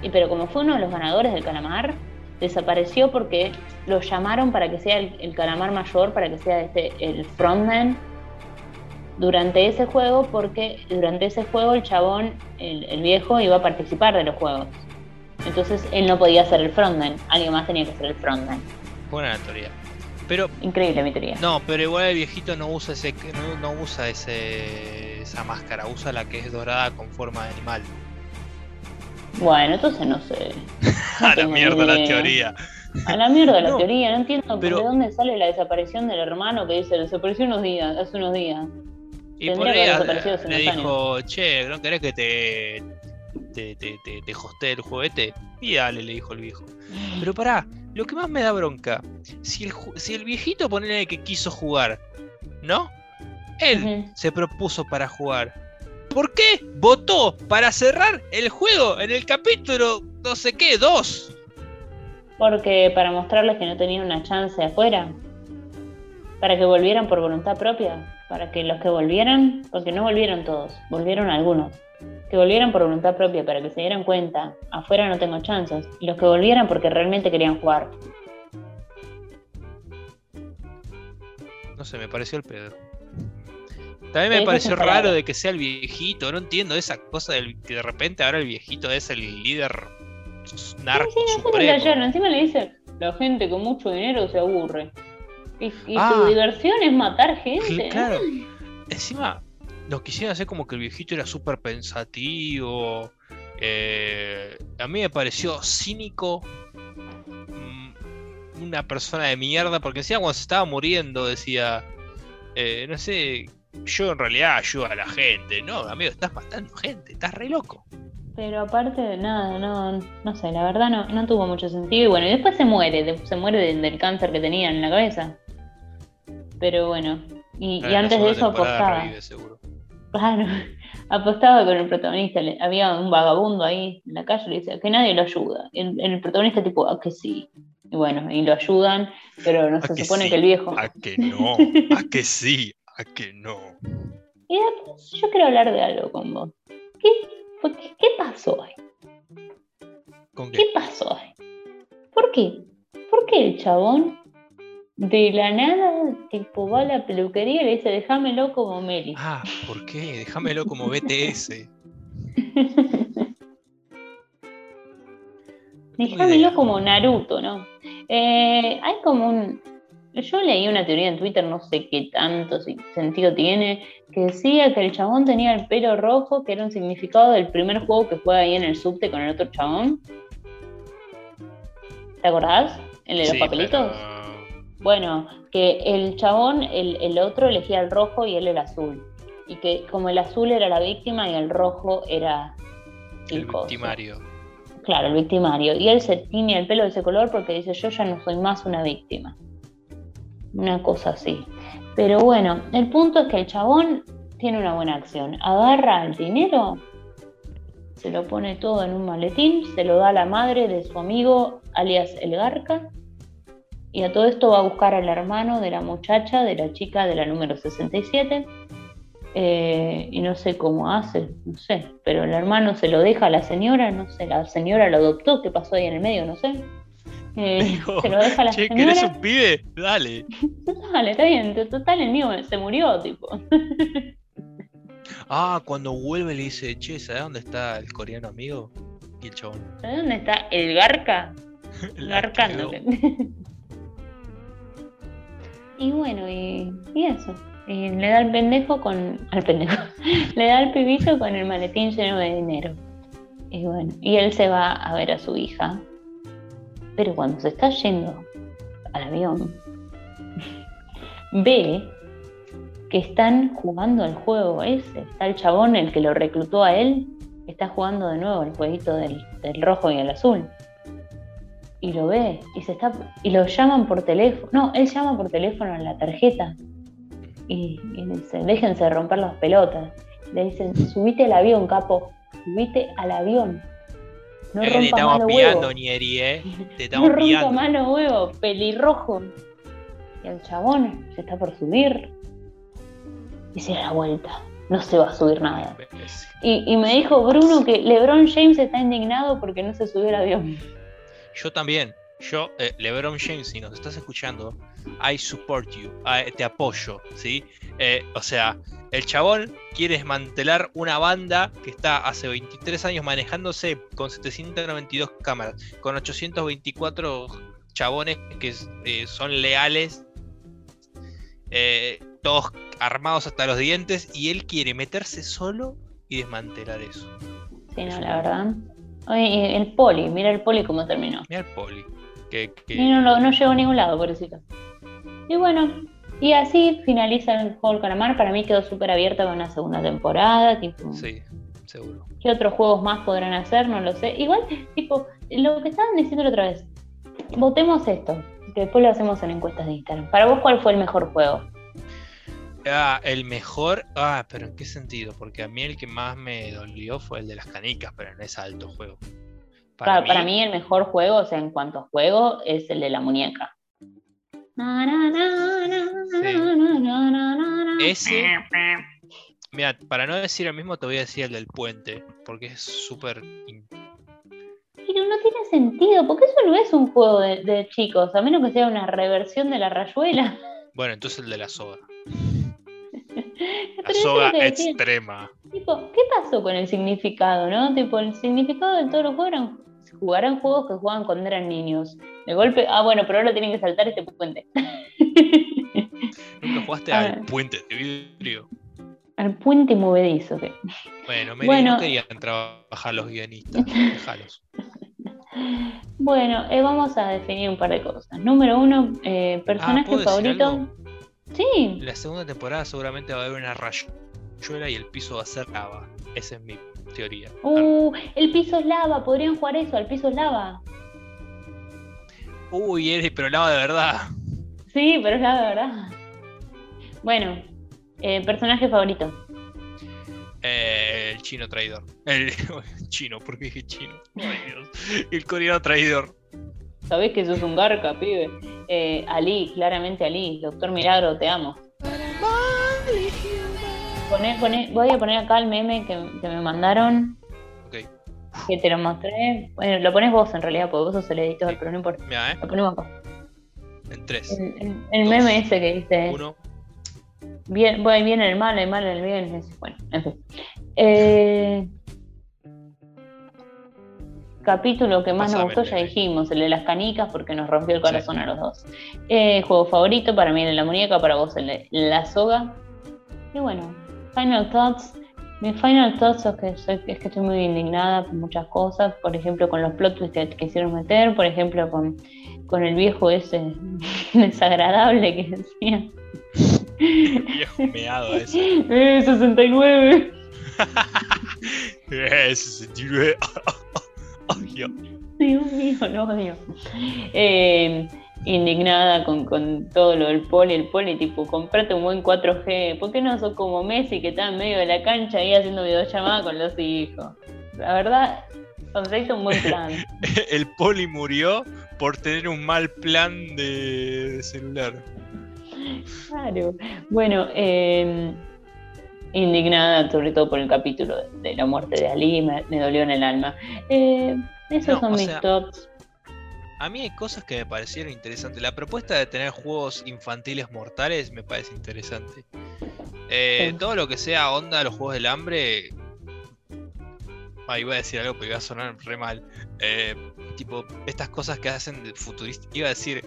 Y pero como fue uno de los ganadores del calamar, desapareció porque lo llamaron para que sea el, el calamar mayor, para que sea este, el frontman durante ese juego, porque durante ese juego el chabón, el, el viejo, iba a participar de los juegos. Entonces él no podía ser el frontman, alguien más tenía que ser el frontman. Buena teoría. Pero Increíble mi teoría. no, pero igual el viejito no usa ese no, no usa ese esa máscara, usa la que es dorada con forma de animal. Bueno, entonces no sé. No A la mierda la teoría. A la mierda la No, teoría, no entiendo pero- de dónde sale la desaparición del hermano que dice desapareció unos días, hace unos días. Y Tendría por ahí le dijo, che, ¿no querés que te te, te, te, te hostee el juguete? Y dale, le dijo el viejo. Pero pará, lo que más me da bronca, si el, si el viejito ponele que quiso jugar, ¿no? Él se propuso para jugar. ¿Por qué votó para cerrar el juego en el capítulo no sé qué, 2? Porque para mostrarles que no tenían una chance afuera. Para que volvieran por voluntad propia. Para que los que volvieran, porque no volvieron todos, volvieron algunos. Que volvieran por voluntad propia, para que se dieran cuenta, afuera no tengo chances. Y los que volvieran porque realmente querían jugar. No sé, me pareció el pedo. También me pareció raro de que sea el viejito, no entiendo esa cosa del que de repente ahora el viejito es el líder narco Sí, sí, supremo. Encima le dice, la gente con mucho dinero se aburre. Y, y Ah. su diversión es matar gente. Claro. Encima, nos quisieron hacer como que el viejito era súper pensativo. eh, a mí me pareció cínico. mm, Una persona de mierda. Porque encima cuando se estaba muriendo decía. eh, no sé. Yo en realidad ayudo a la gente. No, amigo, estás matando gente. Estás re loco. Pero aparte, nada, no, no sé, la verdad no, no tuvo mucho sentido. Y bueno, y después se muere, de- se muere de- del cáncer que tenía en la cabeza. Pero bueno, y, antes de eso apostaba. revive, seguro. Claro, apostaba con el protagonista. había un vagabundo ahí en la calle, le decía que nadie lo ayuda. El, el protagonista tipo, a que sí. Y bueno, y lo ayudan, pero no ¿A se que supone sí? que el viejo. A que no. A que sí. A que no. Y después yo quiero hablar de algo con vos. ¿Qué, qué, qué pasó ahí? ¿Con ¿Qué qué? pasó ahí? ¿Por qué? ¿Por qué el chabón de la nada tipo va a la peluquería y le dice déjamelo como Meli? Ah, ¿por qué? Déjamelo como BTS. déjamelo como Naruto, ¿no? Eh, hay como un... Yo leí una teoría en Twitter, no sé qué tanto sentido tiene, que decía que el chabón tenía el pelo rojo, que era un significado del primer juego que juega ahí en el subte con el otro chabón. ¿Te acordás? El de los Sí, papelitos. pero- Bueno, que el chabón, el, el otro elegía el rojo y él el azul. Y que como el azul era la víctima y el rojo era el, El victimario. Claro, el victimario. Y él se tiñe el pelo de ese color porque dice, yo ya no soy más una víctima. Una cosa así. Pero bueno, el punto es que el chabón tiene una buena acción. Agarra el dinero, se lo pone todo en un maletín, se lo da a la madre de su amigo, alias el Garca. Y a todo esto va a buscar al hermano de la muchacha, de la chica de la número 67. Eh, y no sé cómo hace, no sé, pero el hermano se lo deja a la señora, no sé, la señora lo adoptó, ¿qué pasó ahí en el medio? No sé. Eh, se lo deja a la Che, ¿querés señora. un pibe? Dale. Dale, está bien, total el mío se murió, tipo. Ah, cuando vuelve le dice, che, ¿sabes dónde está el coreano amigo? Y el chabón. ¿Sabes dónde está el garca? La Garcando. Y bueno, y, eso. Y le da al pendejo con. al pendejo. le da al pibito con el maletín lleno de dinero. Y bueno, y él se va a ver a su hija. Pero cuando se está yendo al avión, ve que están jugando al juego ese. Está el chabón, el que lo reclutó a él, está jugando de nuevo el jueguito del, del rojo y el azul. Y lo ve, y se está, y lo llaman por teléfono. No, él llama por teléfono a la tarjeta. Y, y dice, déjense de romper las pelotas. Le dicen, subite al avión, capo, subite al avión. No Eh, te rompa estamos malo pillando. Nieri, eh. Te No estamos rompa pillando. malo huevo, pelirrojo. Y el chabón se está por subir. Y se da la vuelta. No se va a subir nada. Y me dijo Bruno que LeBron James está indignado porque no se subió al avión. Yo también. Yo, eh, LeBron James, si nos estás escuchando, I support you. ah, te apoyo, ¿sí? Eh, o sea, el chabón quiere desmantelar una banda que está hace 23 años manejándose con 792 cámaras, con 824 chabones que eh, son leales, eh, todos armados hasta los dientes, y él quiere meterse solo y desmantelar eso. Sí, no, la verdad. Oye, y el poli, mira el poli cómo terminó. Mira el poli. Que, que- Y no, lo- no llegó a ningún lado, pobrecito. Y bueno, y así finaliza el juego del calamar. Para mí quedó súper abierta para una segunda temporada. Tipo, Sí, seguro. ¿Qué otros juegos más podrán hacer? No lo sé. Igual, tipo, lo que estaban diciendo la otra vez. Votemos esto, que después lo hacemos en encuestas de Instagram. Para vos, ¿cuál fue el mejor juego? Ah, el mejor. Ah, pero ¿en qué sentido? Porque a mí el que más me dolió fue el de las canicas, pero no es alto juego. Para, claro, para mí el mejor juego, o sea, en cuanto a juego, es el de la muñeca. Ese. Mira, para no decir el mismo, te voy a decir el del puente, porque es súper. Pero no tiene sentido, porque eso no es un juego de, de chicos, a menos que sea una reversión de la rayuela. Bueno, entonces el de la soga. Soga extrema. Tipo, ¿qué pasó con el significado, no? Tipo, el significado de todos los juegos eran jugarán juegos que jugaban cuando eran niños. De golpe, ah, bueno, pero ahora tienen que saltar este puente. Nunca jugaste al puente de vidrio. Al puente movedizo. ¿qué? Bueno, me bueno, no querían trabajar los guionistas. Déjalos. Bueno, eh, vamos a definir un par de cosas. Número uno, eh, personaje ah, favorito. Sí. La segunda temporada seguramente va a haber una rayuela y el piso va a ser lava. Ese es mi teoría. Uh, el piso es lava, podrían jugar eso, el piso es lava. Uy, eres, pero lava de verdad. Sí, pero es lava de verdad. Bueno, eh, personaje favorito. Eh, el chino traidor. El chino, ¿por qué dije chino? Ay, Dios. El coreano traidor. Sabés que sos un garca, pibe. Eh, Ali, claramente Ali. Doctor Milagro, te amo voy a poner acá el meme que, me mandaron. Ok. Que te lo mostré. Bueno, lo pones vos en realidad, porque vos sos el editor, pero no importa. Mira, ¿eh? Lo ponemos acá. En tres. El, meme ese que dice. Uno. Bien, bueno, bien el mal, el mal el bien. Bueno, en fin. Eh, capítulo que más nos gustó, ya dijimos, el de las canicas, porque nos rompió el corazón a los dos. Eh, juego favorito, para mí el de la muñeca, para vos el de la soga. Y bueno, final thoughts. Mi final thoughts es que, es que estoy muy indignada por muchas cosas, por ejemplo con los plot twists que quisieron meter, por ejemplo con, con el viejo ese desagradable que decía. viejo meado ese. Eh, 69. eh, 69. Dios mío, lo odio. Eh, indignada con, todo lo del poli, el poli, tipo, comprate un buen 4G, ¿por qué no sos como Messi que está en medio de la cancha ahí haciendo videollamada con los hijos? La verdad, conseguiste un buen plan. el poli murió por tener un mal plan de celular. Claro. Bueno, em, indignada sobre todo por el capítulo de la muerte de Ali, me, dolió en el alma. Eh, esos son mis tops a mí hay cosas que me parecieron interesantes. La propuesta de tener juegos infantiles mortales me parece interesante. Eh, todo lo que sea onda los juegos del hambre. Ah, iba a decir algo, pero iba a sonar re mal. Eh, tipo, estas cosas que hacen futuristas. Iba a decir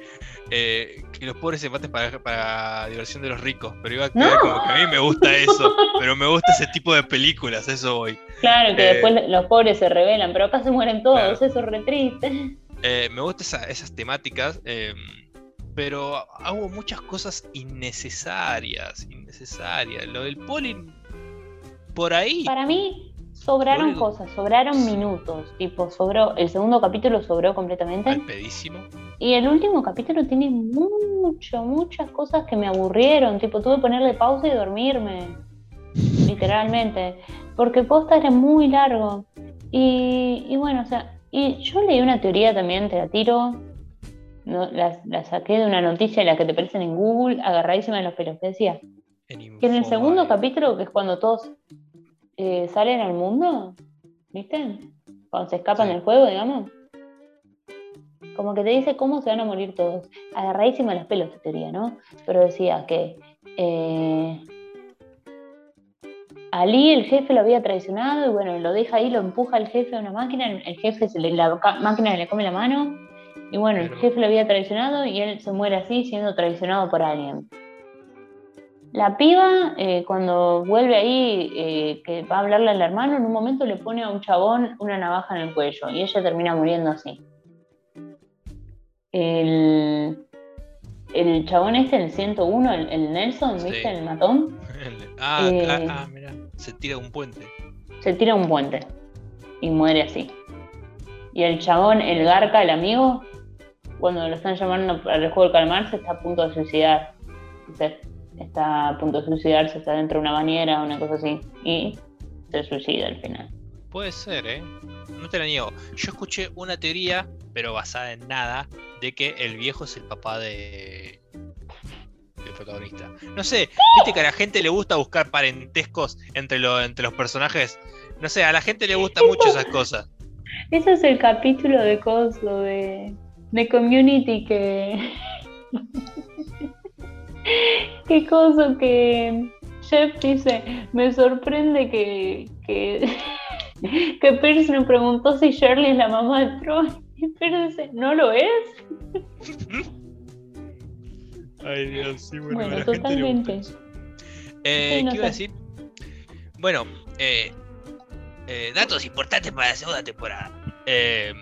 eh, que los pobres se maten para, para diversión de los ricos. Pero iba a quedar como que a mí me gusta eso. pero me gusta ese tipo de películas, eso voy. Claro, que después los pobres se rebelan, pero acá se mueren todos, eso es re triste. Eh, me gustan esas temáticas, em, pero hago muchas cosas innecesarias, innecesarias. Lo del poli, por ahí. Para mí, sobraron cosas, sobraron minutos. Tipo, sobró, el segundo capítulo sobró completamente. Pedísimo. Y el último capítulo tiene mucho, muchas cosas que me aburrieron. Tipo, tuve que ponerle pausa y dormirme. literalmente. Porque posta era muy largo. Y, y bueno, o sea, y yo leí una teoría también, te la tiro, no, la, saqué de una noticia en la que te aparecen en Google, agarradísima de los pelos, que decía que en el segundo capítulo, que es cuando todos eh, salen al mundo, ¿viste? Cuando se escapan del juego, digamos. Como que te dice cómo se van a morir todos. Agarradísima los pelos esta teoría, ¿no? Pero decía que eh, Ali, el jefe, lo había traicionado y bueno, lo deja ahí, lo empuja el jefe a una máquina, el jefe, se le, la máquina le come la mano y bueno, el jefe lo había traicionado y él se muere así siendo traicionado por alguien. La piba, eh, cuando vuelve ahí, eh, que va a hablarle al hermano, en un momento le pone a un chabón una navaja en el cuello y ella termina muriendo así. El, el chabón este, el 101, el, Nelson, ¿viste? El matón. ah, eh, ah, mira, se tira un puente. Se tira un puente y muere así. Y el chabón, el Garca, el amigo, cuando lo están llamando para el juego del calmar, se está a punto de suicidar. Entonces, está a punto de suicidarse, está dentro de una bañera, una cosa así, y se suicida al final. Puede ser, ¿eh? No te la niego. Yo escuché una teoría, pero basada en nada, de que el viejo es el papá de del protagonista. No sé, viste que a la gente le gusta buscar parentescos entre, lo- entre los personajes. No sé, a la gente le gusta mucho esas cosas. Ese es el capítulo de Coso, de, de Community que. Qué cosa que Jeff dice, me sorprende que, que, que Pierce me preguntó si Shirley es la mamá de Troy. Y Pierce dice, ¿no lo es? Ay, Dios, sí, Bueno, le totalmente. Eh, Sí, no ¿Qué iba a decir? Bueno, eh, eh, datos importantes para la segunda temporada. Eh,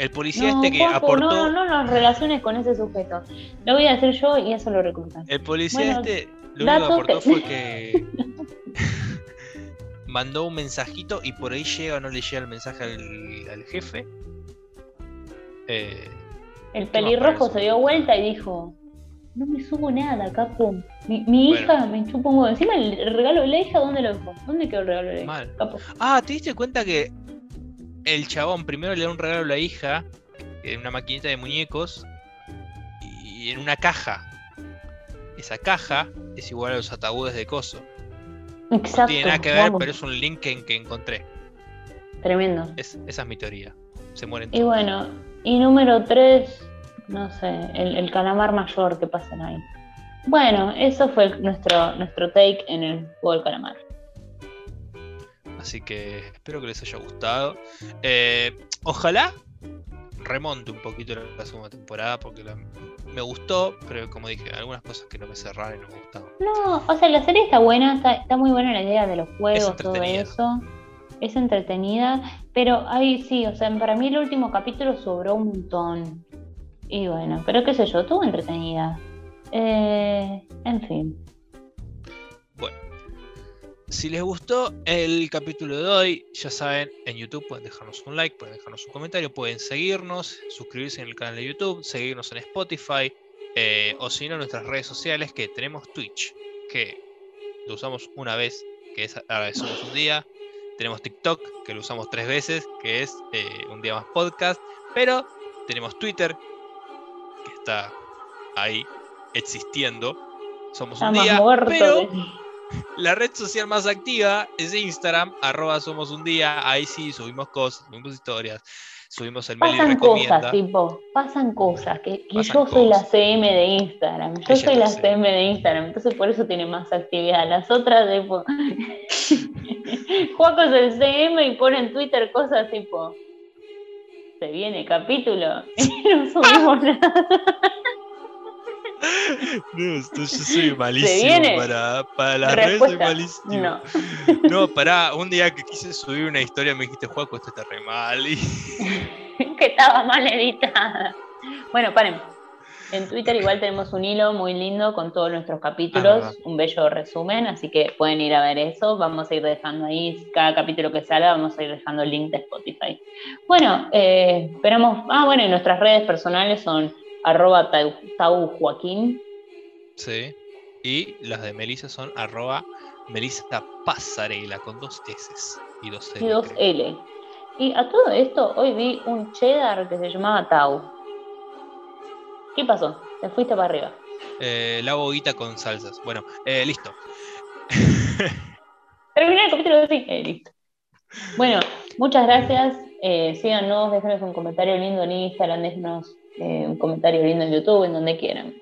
el policía No, este que Juanjo, aportó. no, no nos relaciones con ese sujeto. Lo voy a hacer yo y eso lo reclutan. El policía Bueno, este lo único que aportó que- fue que mandó un mensajito y por ahí llega o no le llega el mensaje al, al jefe. Eh, El ¿Qué más pelirrojo se dio vuelta y dijo, no me subo nada, capo. Mi, mi Bueno. hija me chupa un huevo. Encima el regalo de la hija, ¿dónde lo dejó? ¿Dónde quedó el regalo de la hija? Mal. Capo. Ah, ¿te diste cuenta que el chabón primero le da un regalo a la hija en una maquinita de muñecos y en una caja? Esa caja es igual a los ataúdes de coso. Exacto. No tiene nada que ver, vamos. pero es un link que, que encontré. Tremendo. Es- esa es mi teoría. Se mueren Y todos. bueno, y número 3, no sé, el, el calamar mayor que pasan ahí. Bueno, eso fue nuestro, nuestro take en el juego del calamar. Así que espero que les haya gustado. Eh, ojalá remonte un poquito la, segunda temporada porque la- me gustó, pero como dije, algunas cosas que no me cerraron y no me gustaban. No, o sea, la serie está buena, está, está muy buena la idea de los juegos, todo eso. Es entretenida, pero ahí sí, o sea, para mí el último capítulo sobró un montón. Y bueno, pero qué sé yo, estuvo entretenida. Eh, en fin. Si les gustó el capítulo de hoy, ya saben, en YouTube pueden dejarnos un like, pueden dejarnos un comentario, pueden seguirnos, suscribirse en el canal de YouTube, seguirnos en Spotify, eh, o si no, nuestras redes sociales, que tenemos Twitch, que lo usamos una vez, que es Somos un Día. Tenemos TikTok, que lo usamos tres veces, que es eh, un día más podcast. Pero tenemos Twitter, que está ahí existiendo. Somos Está un día, pero la red social más activa es Instagram, arroba somos un día. Ahí sí subimos cosas, subimos historias, subimos el mail Pasan cosas, tipo, pasan cosas, que, que Pasan yo soy la. CM de Instagram, yo Ella soy la. CM de Instagram, entonces por eso tiene más actividad. Las otras, tipo, Juaco es el CM y pone en Twitter cosas tipo, se viene capítulo y no subimos nada. No, yo soy malísimo para, para las redes, soy malísimo. no. No, pará, un día que quise subir una historia me dijiste, Juaco, esto está re mal. Y... que estaba mal editada. Bueno, paren. En Twitter igual tenemos un hilo muy lindo con todos nuestros capítulos, verdad. un bello resumen, así que pueden ir a ver eso. Vamos a ir dejando ahí, cada capítulo que salga, vamos a ir dejando el link de Spotify. Bueno, eh, esperamos. Ah, bueno, y nuestras redes personales son arroba tau, Tau Joaquín. Sí. Y las de Melissa son arroba Melissa Pasarela con dos S y dos L. y dos. L. Y a todo esto, hoy vi un cheddar que se llamaba Tau. ¿Qué pasó? Te fuiste para arriba. Eh, la boguita con salsas. Bueno, eh, listo. Terminé el capítulo así. Eh, listo. Bueno, muchas gracias. Eh, síganos, déjenos un comentario lindo en Instagram, déjenos eh, un comentario lindo en YouTube, en donde quieran.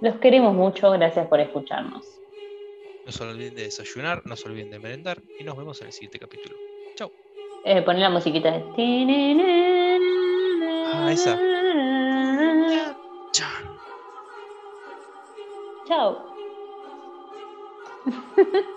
Los queremos mucho, gracias por escucharnos. No se olviden de desayunar, no se olviden de merendar y nos vemos en el siguiente capítulo. Chau. Eh, la musiquita de... Ah, esa. Chao. Chao.